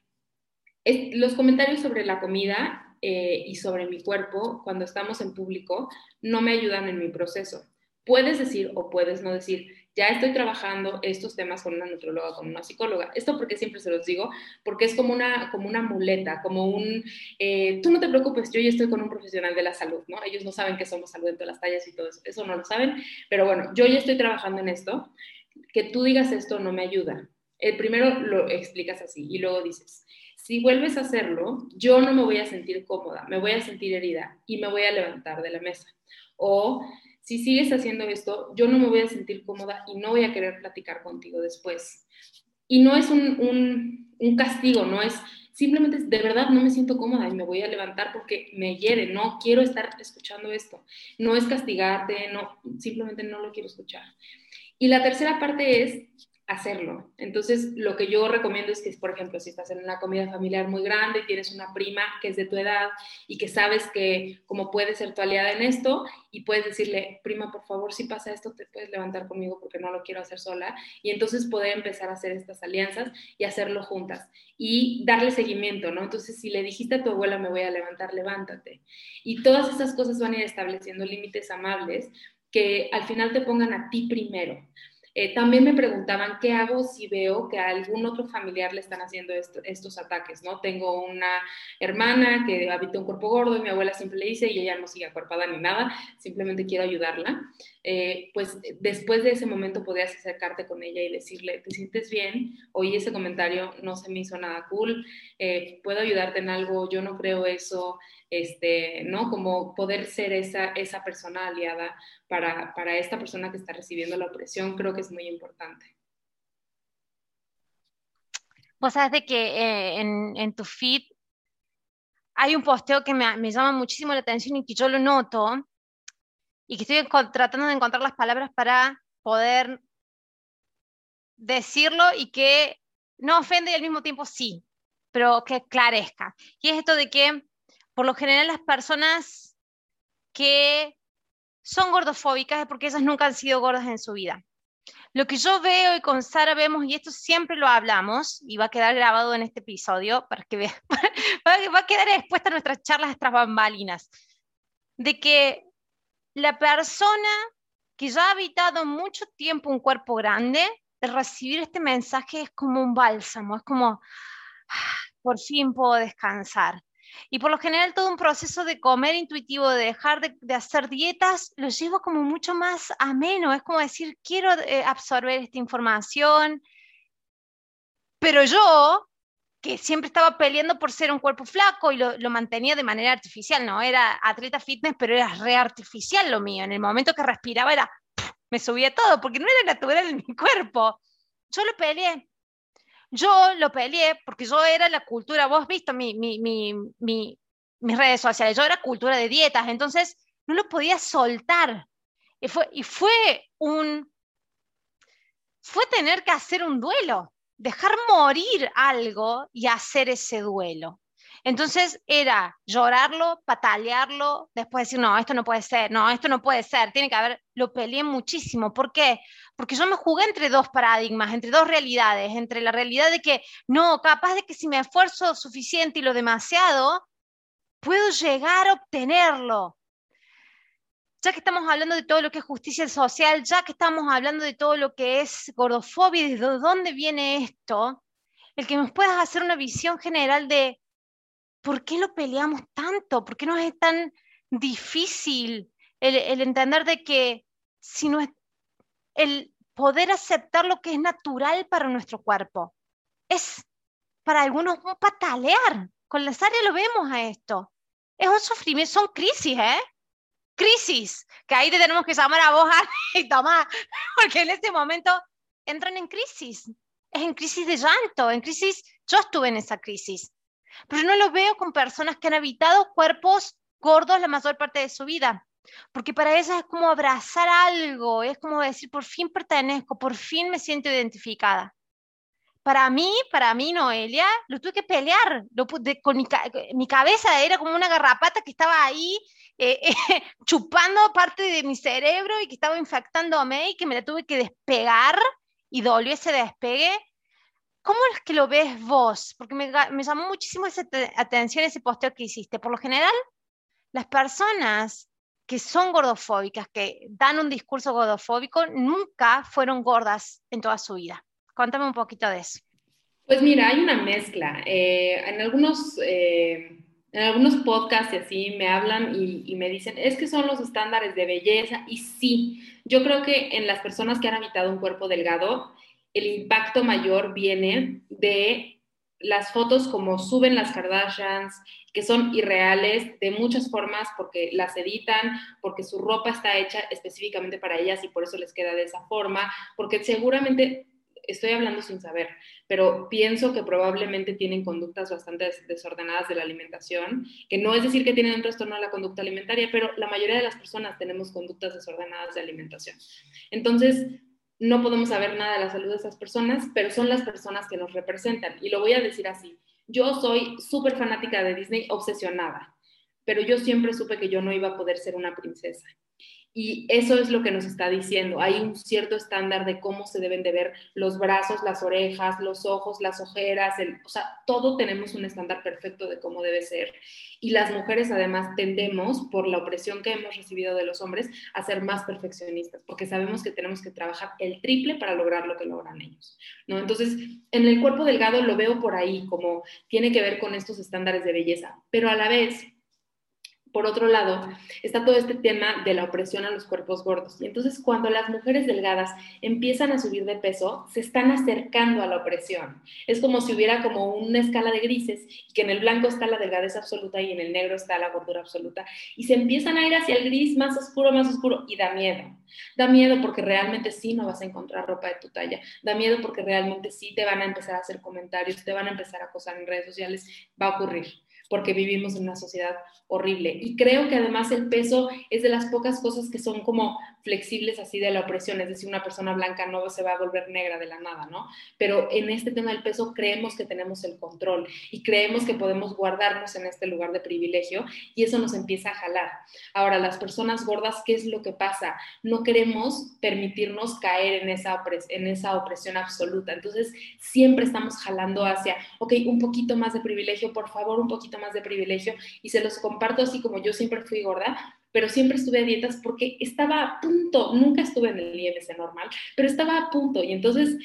los comentarios sobre la comida eh, y sobre mi cuerpo cuando estamos en público no me ayudan en mi proceso. puedes decir o puedes no decir, ya estoy trabajando estos temas con una nutróloga, con una psicóloga. Esto porque siempre se los digo, porque es como una, como una muleta, como un, eh, tú no te preocupes, yo ya estoy con un profesional de la salud, ¿no? Ellos no saben que somos salud en todas las tallas y todo eso, eso no lo saben, pero bueno, yo ya estoy trabajando en esto, que tú digas esto no me ayuda. El primero lo explicas así y luego dices, si vuelves a hacerlo, yo no me voy a sentir cómoda, me voy a sentir herida y me voy a levantar de la mesa. O si sigues haciendo esto, yo no me voy a sentir cómoda y no voy a querer platicar contigo después. Y no es un, castigo, no es simplemente de verdad no me siento cómoda y me voy a levantar porque me hiere, no quiero estar escuchando esto. No es castigarte, no, simplemente no lo quiero escuchar. Y la tercera parte es hacerlo. Entonces, lo que yo recomiendo es que, por ejemplo, si estás en una comida familiar muy grande y tienes una prima que es de tu edad y que sabes que como puede ser tu aliada en esto y puedes decirle, prima, por favor, si pasa esto, te puedes levantar conmigo porque no lo quiero hacer sola y entonces poder empezar a hacer estas alianzas y hacerlo juntas y darle seguimiento, ¿no? Entonces, si le dijiste a tu abuela, me voy a levantar, levántate. Y todas esas cosas van a ir estableciendo límites amables que al final te pongan a ti primero. Eh, también me preguntaban qué hago si veo que a algún otro familiar le están haciendo estos ataques, ¿no? Tengo una hermana que habita un cuerpo gordo y mi abuela siempre le dice y ella no sigue acuerpada ni nada, simplemente quiero ayudarla. Eh, pues después de ese momento podrías acercarte con ella y decirle, ¿te sientes bien? Oí ese comentario, no se me hizo nada cool, eh, ¿puedo ayudarte en algo? Yo no creo eso, este, ¿no? Como poder ser esa, esa persona aliada para, para esta persona que está recibiendo la opresión, creo que es muy importante. Vos sabes de que eh, en, en, tu feed hay un posteo que me, me, llama muchísimo la atención y que yo lo noto y que estoy tratando de encontrar las palabras para poder decirlo y que no ofende y al mismo tiempo sí, pero que clarezca. Y es esto de que por lo general las personas que son gordofóbicas es porque ellas nunca han sido gordas en su vida. Lo que yo veo y con Sara vemos, y esto siempre lo hablamos, y va a quedar grabado en este episodio para que vean, va a quedar expuesta a nuestras charlas, nuestras bambalinas, de que la persona que ya ha habitado mucho tiempo un cuerpo grande, de recibir este mensaje es como un bálsamo, es como, ah, por fin puedo descansar. Y por lo general todo un proceso de comer intuitivo, de dejar de, hacer dietas, lo llevo como mucho más ameno. Es como decir, quiero eh, absorber esta información, pero yo, que siempre estaba peleando por ser un cuerpo flaco y lo, mantenía de manera artificial, no era atleta fitness, pero era re artificial lo mío. En el momento que respiraba era, me subía todo, porque no era natural en mi cuerpo. Yo lo peleé, yo lo peleé porque yo era la cultura, vos visto mi, mi, mi, mis redes sociales, yo era cultura de dietas, entonces no lo podía soltar. Y fue, y fue un, fue tener que hacer un duelo, dejar morir algo y hacer ese duelo. Entonces era llorarlo, patalearlo, después decir, no, esto no puede ser, no, esto no puede ser, tiene que haber, lo peleé muchísimo. ¿Por qué? Porque yo me jugué entre dos paradigmas, entre dos realidades, entre la realidad de que, no, capaz de que si me esfuerzo suficiente y lo demasiado, puedo llegar a obtenerlo. Ya que estamos hablando de todo lo que es justicia social, ya que estamos hablando de todo lo que es gordofobia, de dónde viene esto, el que nos puedas hacer una visión general de ¿por qué lo peleamos tanto? ¿Por qué nos es tan difícil el, entender de que si no es el poder aceptar lo que es natural para nuestro cuerpo? Es para algunos un patalear. Con la áreas lo vemos a esto. Es un sufrimiento, son crisis, ¿eh? Crisis, que ahí te tenemos que llamar a vos, y tomar, porque en este momento entran en crisis. Es en crisis de llanto, en crisis, yo estuve en esa crisis pero no lo veo con personas que han habitado cuerpos gordos la mayor parte de su vida, porque para ellas es como abrazar algo, es como decir, por fin pertenezco, por fin me siento identificada. Para mí, para mí, Noelia, lo tuve que pelear, lo, con mi, cabeza era como una garrapata que estaba ahí eh, chupando parte de mi cerebro y que estaba infectándome y que me la tuve que despegar y dolió ese despegue ¿Cómo es que lo ves vos? Porque me, llamó muchísimo esa atención ese posteo que hiciste. Por lo general, las personas que son gordofóbicas, que dan un discurso gordofóbico, nunca fueron gordas en toda su vida. Cuéntame un poquito de eso. Pues mira, hay una mezcla. Eh, en algunos... Eh, en algunos podcasts así me hablan y, y, me dicen, es que son los estándares de belleza. Y sí, yo creo que en las personas que han habitado un cuerpo delgado, el impacto mayor viene de las fotos como suben las Kardashians, que son irreales de muchas formas porque las editan, porque su ropa está hecha específicamente para ellas y por eso les queda de esa forma, porque seguramente estoy hablando sin saber, pero pienso que probablemente tienen conductas bastante desordenadas de la alimentación, que no es decir que tienen un trastorno de la conducta alimentaria, pero la mayoría de las personas tenemos conductas desordenadas de alimentación. Entonces, no podemos saber nada de la salud de esas personas, pero son las personas que nos representan. Y lo voy a decir así, yo soy súper fanática de Disney, obsesionada, pero yo siempre supe que yo no iba a poder ser una princesa. Y eso es lo que nos está diciendo. Hay un cierto estándar de cómo se deben de ver los brazos, las orejas, los ojos, las ojeras, o sea, todo tenemos un estándar perfecto de cómo debe ser. Y las mujeres además tendemos, por la opresión que hemos recibido de los hombres, a ser más perfeccionistas, porque sabemos que tenemos que trabajar el triple para lograr lo que logran ellos. ¿no? Entonces, en el cuerpo delgado lo veo por ahí, como tiene que ver con estos estándares de belleza, pero a la vez por otro lado, está todo este tema de la opresión a los cuerpos gordos. Y entonces cuando las mujeres delgadas empiezan a subir de peso, se están acercando a la opresión. Es como si hubiera como una escala de grises y que en el blanco está la delgadez absoluta y en el negro está la gordura absoluta. Y se empiezan a ir hacia el gris más oscuro, más oscuro y da miedo. Da miedo porque realmente sí no vas a encontrar ropa de tu talla. Da miedo porque realmente sí te van a empezar a hacer comentarios, te van a empezar a acosar en redes sociales. Va a ocurrir porque vivimos en una sociedad horrible. Y creo que además el peso es de las pocas cosas que son como flexibles así de la opresión, es decir, una persona blanca no se va a volver negra de la nada, ¿no? Pero en este tema del peso creemos que tenemos el control y creemos que podemos guardarnos en este lugar de privilegio y eso nos empieza a jalar. Ahora, las personas gordas, ¿qué es lo que pasa? No queremos permitirnos caer en esa, en esa opresión absoluta. Entonces, siempre estamos jalando hacia, ok, un poquito más de privilegio, por favor, un poquito más de privilegio y se los comparto así como yo siempre fui gorda, pero siempre estuve a dietas porque estaba a punto, nunca estuve en el IMC normal, pero estaba a punto y entonces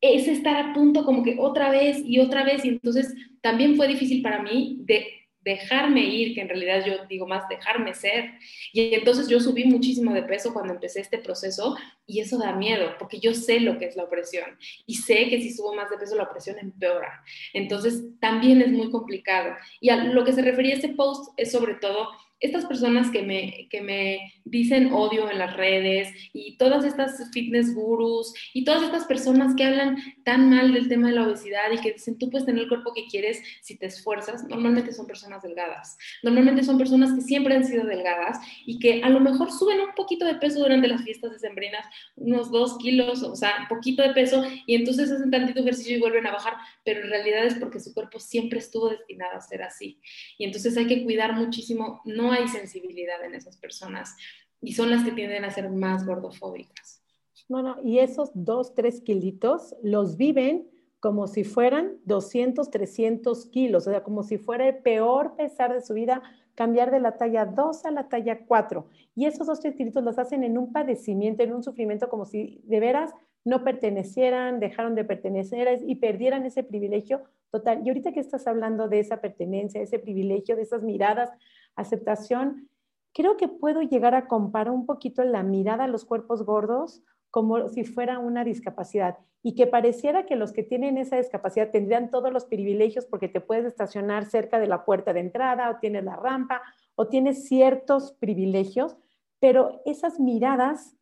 es estar a punto como que otra vez y otra vez y entonces también fue difícil para mí de dejarme ir, que en realidad yo digo más dejarme ser. Y entonces yo subí muchísimo de peso cuando empecé este proceso y eso da miedo, porque yo sé lo que es la opresión y sé que si subo más de peso la opresión empeora. Entonces también es muy complicado. Y a lo que se refería este post es sobre todo estas personas que me, que me dicen odio en las redes y todas estas fitness gurus y todas estas personas que hablan tan mal del tema de la obesidad y que dicen tú puedes tener el cuerpo que quieres si te esfuerzas, normalmente son personas delgadas. Normalmente son personas que siempre han sido delgadas y que a lo mejor suben un poquito de peso durante las fiestas decembrinas, unos dos kilos, o sea, poquito de peso y entonces hacen tantito ejercicio y vuelven a bajar, pero en realidad es porque su cuerpo siempre estuvo destinado a ser así. Y entonces hay que cuidar muchísimo, no no hay sensibilidad en esas personas y son las que tienden a ser más gordofóbicas. No, no, y esos dos, tres kilitos los viven como si fueran 200, 300 kilos, o sea, como si fuera el peor pesar de su vida cambiar de la talla 2 a la talla 4. Y esos dos, tres kilitos los hacen en un padecimiento, en un sufrimiento, como si de veras no pertenecieran, dejaron de pertenecer y perdieran ese privilegio total. Y ahorita que estás hablando de esa pertenencia, ese privilegio, de esas miradas aceptación, creo que puedo llegar a comparar un poquito la mirada a los cuerpos gordos como si fuera una discapacidad y que pareciera que los que tienen esa discapacidad tendrían todos los privilegios porque te puedes estacionar cerca de la puerta de entrada o tienes la rampa o tienes ciertos privilegios, pero esas miradas,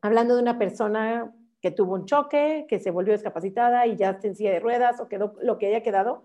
hablando de una persona que tuvo un choque, que se volvió discapacitada y ya está en silla de ruedas o quedó lo que haya quedado,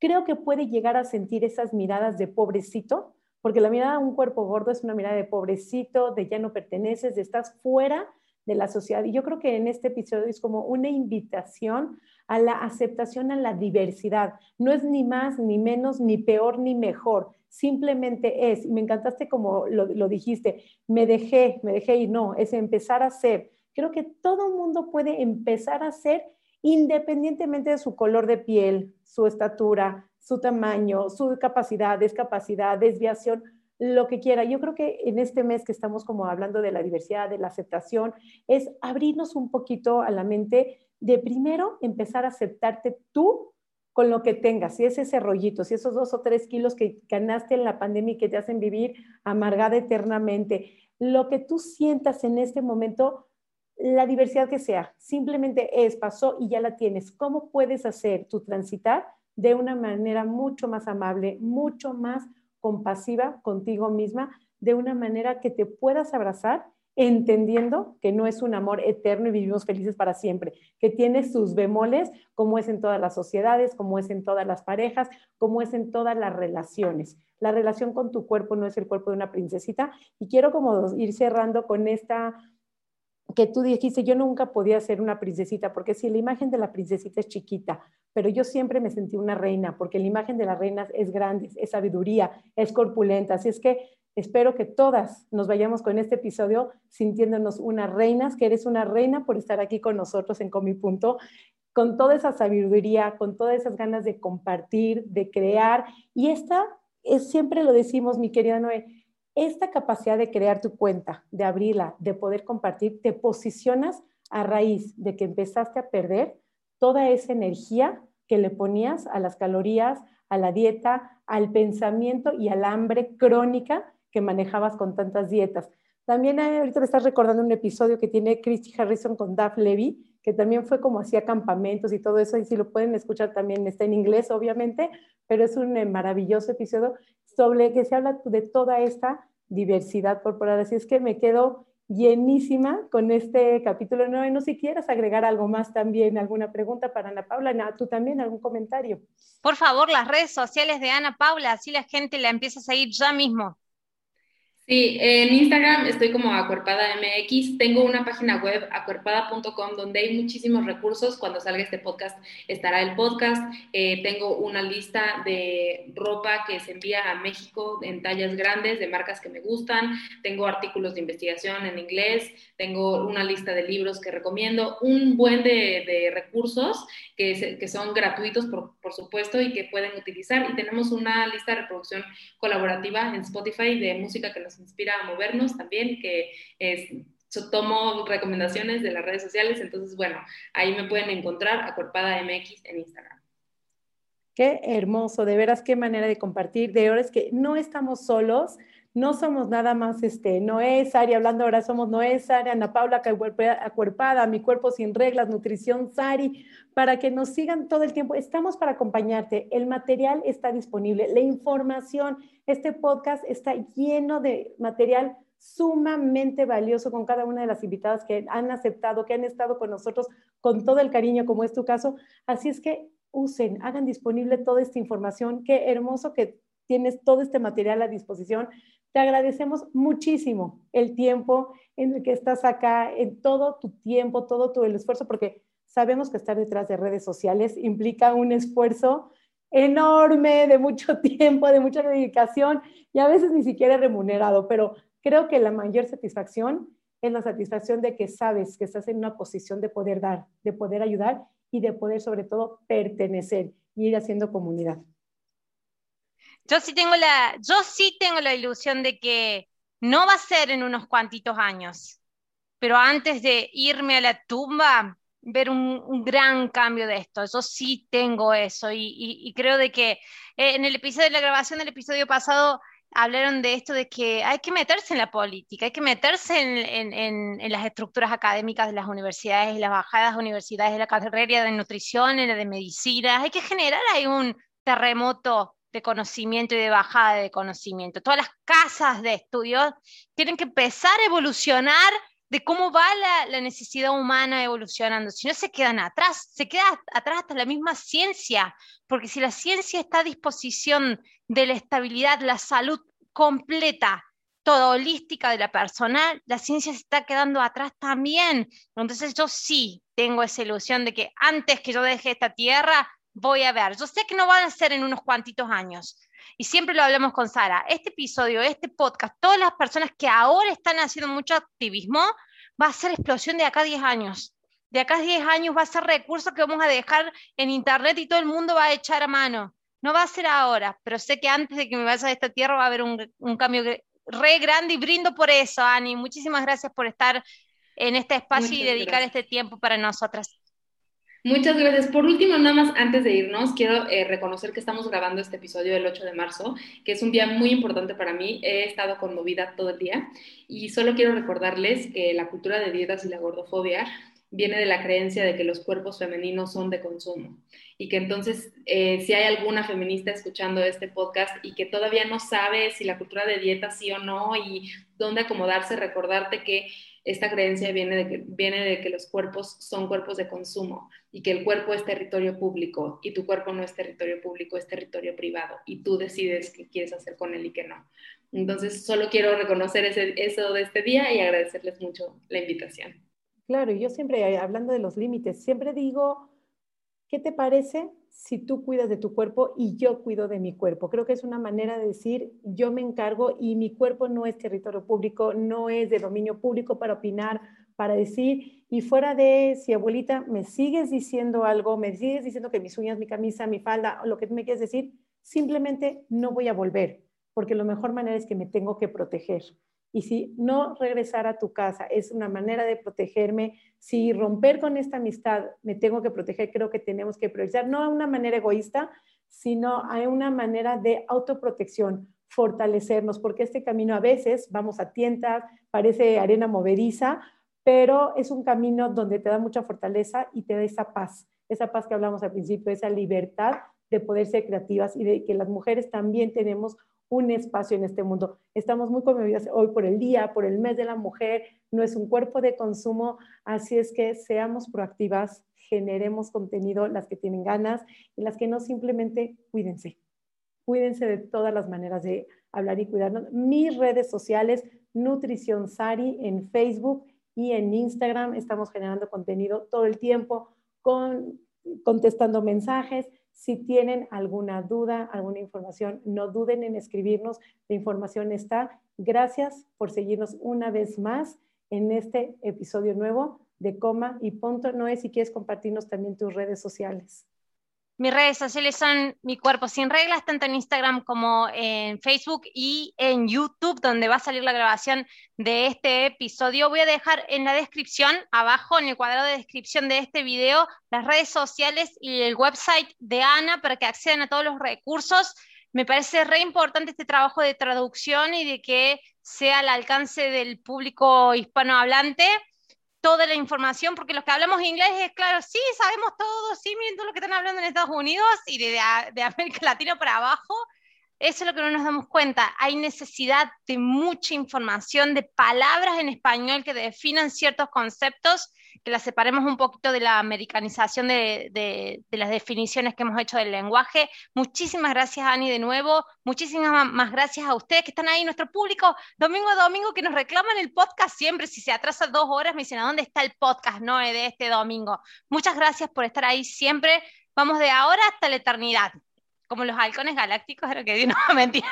creo que puede llegar a sentir esas miradas de pobrecito porque la mirada a un cuerpo gordo es una mirada de pobrecito, de ya no perteneces, de estás fuera de la sociedad. Y yo creo que en este episodio es como una invitación a la aceptación a la diversidad. No es ni más, ni menos, ni peor, ni mejor. Simplemente es. Me encantaste como lo, dijiste, me dejé, me dejé y no, es empezar a ser. Creo que todo mundo puede empezar a ser independientemente de su color de piel, su estatura, su tamaño, su capacidad, discapacidad, desviación, lo que quiera. Yo creo que en este mes que estamos como hablando de la diversidad, de la aceptación, es abrirnos un poquito a la mente de primero empezar a aceptarte tú con lo que tengas, si es ese rollito, si esos dos o tres kilos que ganaste en la pandemia y que te hacen vivir amargada eternamente, lo que tú sientas en este momento, la diversidad que sea, simplemente es, pasó y ya la tienes. ¿Cómo puedes hacer tu transitar de una manera mucho más amable, mucho más compasiva contigo misma, de una manera que te puedas abrazar entendiendo que no es un amor eterno y vivimos felices para siempre, que tiene sus bemoles, como es en todas las sociedades, como es en todas las parejas, como es en todas las relaciones. La relación con tu cuerpo no es el cuerpo de una princesita y quiero como ir cerrando con esta que tú dijiste, yo nunca podía ser una princesita, porque si la imagen de la princesita es chiquita, pero yo siempre me sentí una reina, porque la imagen de las reinas es grande, es sabiduría, es corpulenta. Así es que espero que todas nos vayamos con este episodio sintiéndonos unas reinas, que eres una reina por estar aquí con nosotros en Comi Punto, con toda esa sabiduría, con todas esas ganas de compartir, de crear. Y esta es, siempre lo decimos, mi querida Noé, esta capacidad de crear tu cuenta, de abrirla, de poder compartir, te posicionas a raíz de que empezaste a perder toda esa energía que le ponías a las calorías, a la dieta, al pensamiento y al hambre crónica que manejabas con tantas dietas. También ahorita me estás recordando un episodio que tiene Christy Harrison con Duff Levy, que también fue como hacía campamentos y todo eso, y si lo pueden escuchar también está en inglés, obviamente, pero es un eh, maravilloso episodio sobre que se habla de toda esta diversidad corporal. Así es que me quedo llenísima con este capítulo 9. No sé si quieres agregar algo más también, alguna pregunta para Ana Paula. Ana, tú también, algún comentario. Por favor, las redes sociales de Ana Paula, así la gente la empieza a seguir ya mismo. Sí, en Instagram estoy como Acuerpada MX. Tengo una página web, acuerpada.com, donde hay muchísimos recursos. Cuando salga este podcast estará el podcast. Eh, tengo una lista de ropa que se envía a México en tallas grandes de marcas que me gustan. Tengo artículos de investigación en inglés. Tengo una lista de libros que recomiendo. Un buen de, recursos que, que, son gratuitos, por, por supuesto, y que pueden utilizar. Y tenemos una lista de reproducción colaborativa en Spotify de música que nos inspira a movernos también, que es, tomo recomendaciones de las redes sociales, entonces bueno, ahí me pueden encontrar Acorpada MX en Instagram. Qué hermoso, de veras qué manera de compartir, de ahora es que no estamos solos, no somos nada más, este, Noé, Sari, hablando ahora somos Noé, Sari, Ana Paula, acuerpada, mi cuerpo sin reglas, nutrición, Sari, para que nos sigan todo el tiempo. Estamos para acompañarte. El material está disponible, la información, este podcast está lleno de material sumamente valioso con cada una de las invitadas que han aceptado, que han estado con nosotros con todo el cariño, como es tu caso. Así es que usen, hagan disponible toda esta información. Qué hermoso que tienes todo este material a disposición. Te agradecemos muchísimo el tiempo en el que estás acá, en todo tu tiempo, todo tu esfuerzo, porque sabemos que estar detrás de redes sociales implica un esfuerzo enorme, de mucho tiempo, de mucha dedicación y a veces ni siquiera remunerado, pero creo que la mayor satisfacción es la satisfacción de que sabes que estás en una posición de poder dar, de poder ayudar y de poder sobre todo pertenecer y ir haciendo comunidad. Yo sí tengo la, yo sí tengo la ilusión de que no va a ser en unos cuantitos años, pero antes de irme a la tumba, ver un, gran cambio de esto. Yo sí tengo eso y, creo de que eh, en el episodio de la grabación del episodio pasado hablaron de esto de que hay que meterse en la política, hay que meterse en, en las estructuras académicas de las universidades, y las bajadas universidades, de la carrera de nutrición, en la de medicina, hay que generar ahí un terremoto de conocimiento y de bajada de conocimiento. Todas las casas de estudios tienen que empezar a evolucionar de cómo va la, necesidad humana evolucionando. Si no, se quedan atrás, se queda atrás hasta la misma ciencia, porque si la ciencia está a disposición de la estabilidad, la salud completa, toda holística de la persona, la ciencia se está quedando atrás también. Entonces yo sí tengo esa ilusión de que antes que yo deje esta tierra, voy a ver. Yo sé que no van a ser en unos cuantitos años. Y siempre lo hablamos con Sara. Este episodio, este podcast, todas las personas que ahora están haciendo mucho activismo, va a ser explosión de acá a 10 años. De acá a 10 años va a ser recursos que vamos a dejar en internet y todo el mundo va a echar a mano. No va a ser ahora, pero sé que antes de que me vaya de esta tierra va a haber un, un cambio re grande y brindo por eso, Ani. Muchísimas gracias por estar en este espacio y dedicar este tiempo para nosotras. Muchas gracias. Por último, nada más antes de irnos, quiero eh, reconocer que estamos grabando este episodio el 8 de marzo, que es un día muy importante para mí. He estado conmovida todo el día y solo quiero recordarles que la cultura de dietas y la gordofobia viene de la creencia de que los cuerpos femeninos son de consumo y que entonces eh, si hay alguna feminista escuchando este podcast y que todavía no sabe si la cultura de dieta sí o no y dónde acomodarse, recordarte que esta creencia viene de, que, viene de que los cuerpos son cuerpos de consumo y que el cuerpo es territorio público y tu cuerpo no es territorio público, es territorio privado y tú decides qué quieres hacer con él y qué no. Entonces, solo quiero reconocer eso de este día y agradecerles mucho la invitación. Claro, yo siempre, hablando de los límites, siempre digo, ¿qué te parece si tú cuidas de tu cuerpo y yo cuido de mi cuerpo. Creo que es una manera de decir, yo me encargo y mi cuerpo no es territorio público, no es de dominio público para opinar, para decir, y fuera de si abuelita me sigues diciendo algo, me sigues diciendo que mis uñas, mi camisa, mi falda, lo que me quieres decir, simplemente no voy a volver, porque la mejor manera es que me tengo que proteger. Y si no regresar a tu casa es una manera de protegerme, si romper con esta amistad me tengo que proteger, creo que tenemos que priorizar, no a una manera egoísta, sino a una manera de autoprotección, fortalecernos, porque este camino a veces vamos a tientas, parece arena movediza, pero es un camino donde te da mucha fortaleza y te da esa paz, esa paz que hablamos al principio, esa libertad de poder ser creativas y de que las mujeres también tenemos un espacio en este mundo. Estamos muy conmovidas hoy por el día, por el mes de la mujer, no es un cuerpo de consumo, así es que seamos proactivas, generemos contenido, las que tienen ganas y las que no simplemente cuídense. Cuídense de todas las maneras de hablar y cuidarnos. Mis redes sociales, Nutrición Sari en Facebook y en Instagram, estamos generando contenido todo el tiempo, con, contestando mensajes, si tienen alguna duda, alguna información, no duden en escribirnos. La información está. Gracias por seguirnos una vez más en este episodio nuevo de Coma y Punto. Noé, si quieres compartirnos también tus redes sociales. Mis redes sociales son Mi Cuerpo Sin Reglas, tanto en Instagram como en Facebook y en YouTube, donde va a salir la grabación de este episodio. Voy a dejar en la descripción, abajo en el cuadrado de descripción de este video, las redes sociales y el website de Ana para que accedan a todos los recursos. Me parece re importante este trabajo de traducción y de que sea al alcance del público hispanohablante toda la información, porque los que hablamos inglés es claro, sí, sabemos todo, sí, miren todo lo que están hablando en Estados Unidos y de, de, América Latina para abajo, eso es lo que no nos damos cuenta. Hay necesidad de mucha información, de palabras en español que definan ciertos conceptos que la separemos un poquito de la americanización de, las definiciones que hemos hecho del lenguaje. Muchísimas gracias, Ani, de nuevo. Muchísimas más gracias a ustedes que están ahí, nuestro público, domingo a domingo, que nos reclaman el podcast siempre. Si se atrasa dos horas, me dicen, ¿a dónde está el podcast no, de este domingo? Muchas gracias por estar ahí siempre. Vamos de ahora hasta la eternidad como los halcones galácticos, era que no, mentira.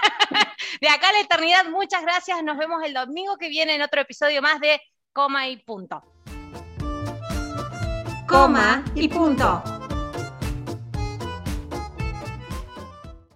De acá a la eternidad, muchas gracias. Nos vemos el domingo que viene en otro episodio más de Coma y Punto coma y punto.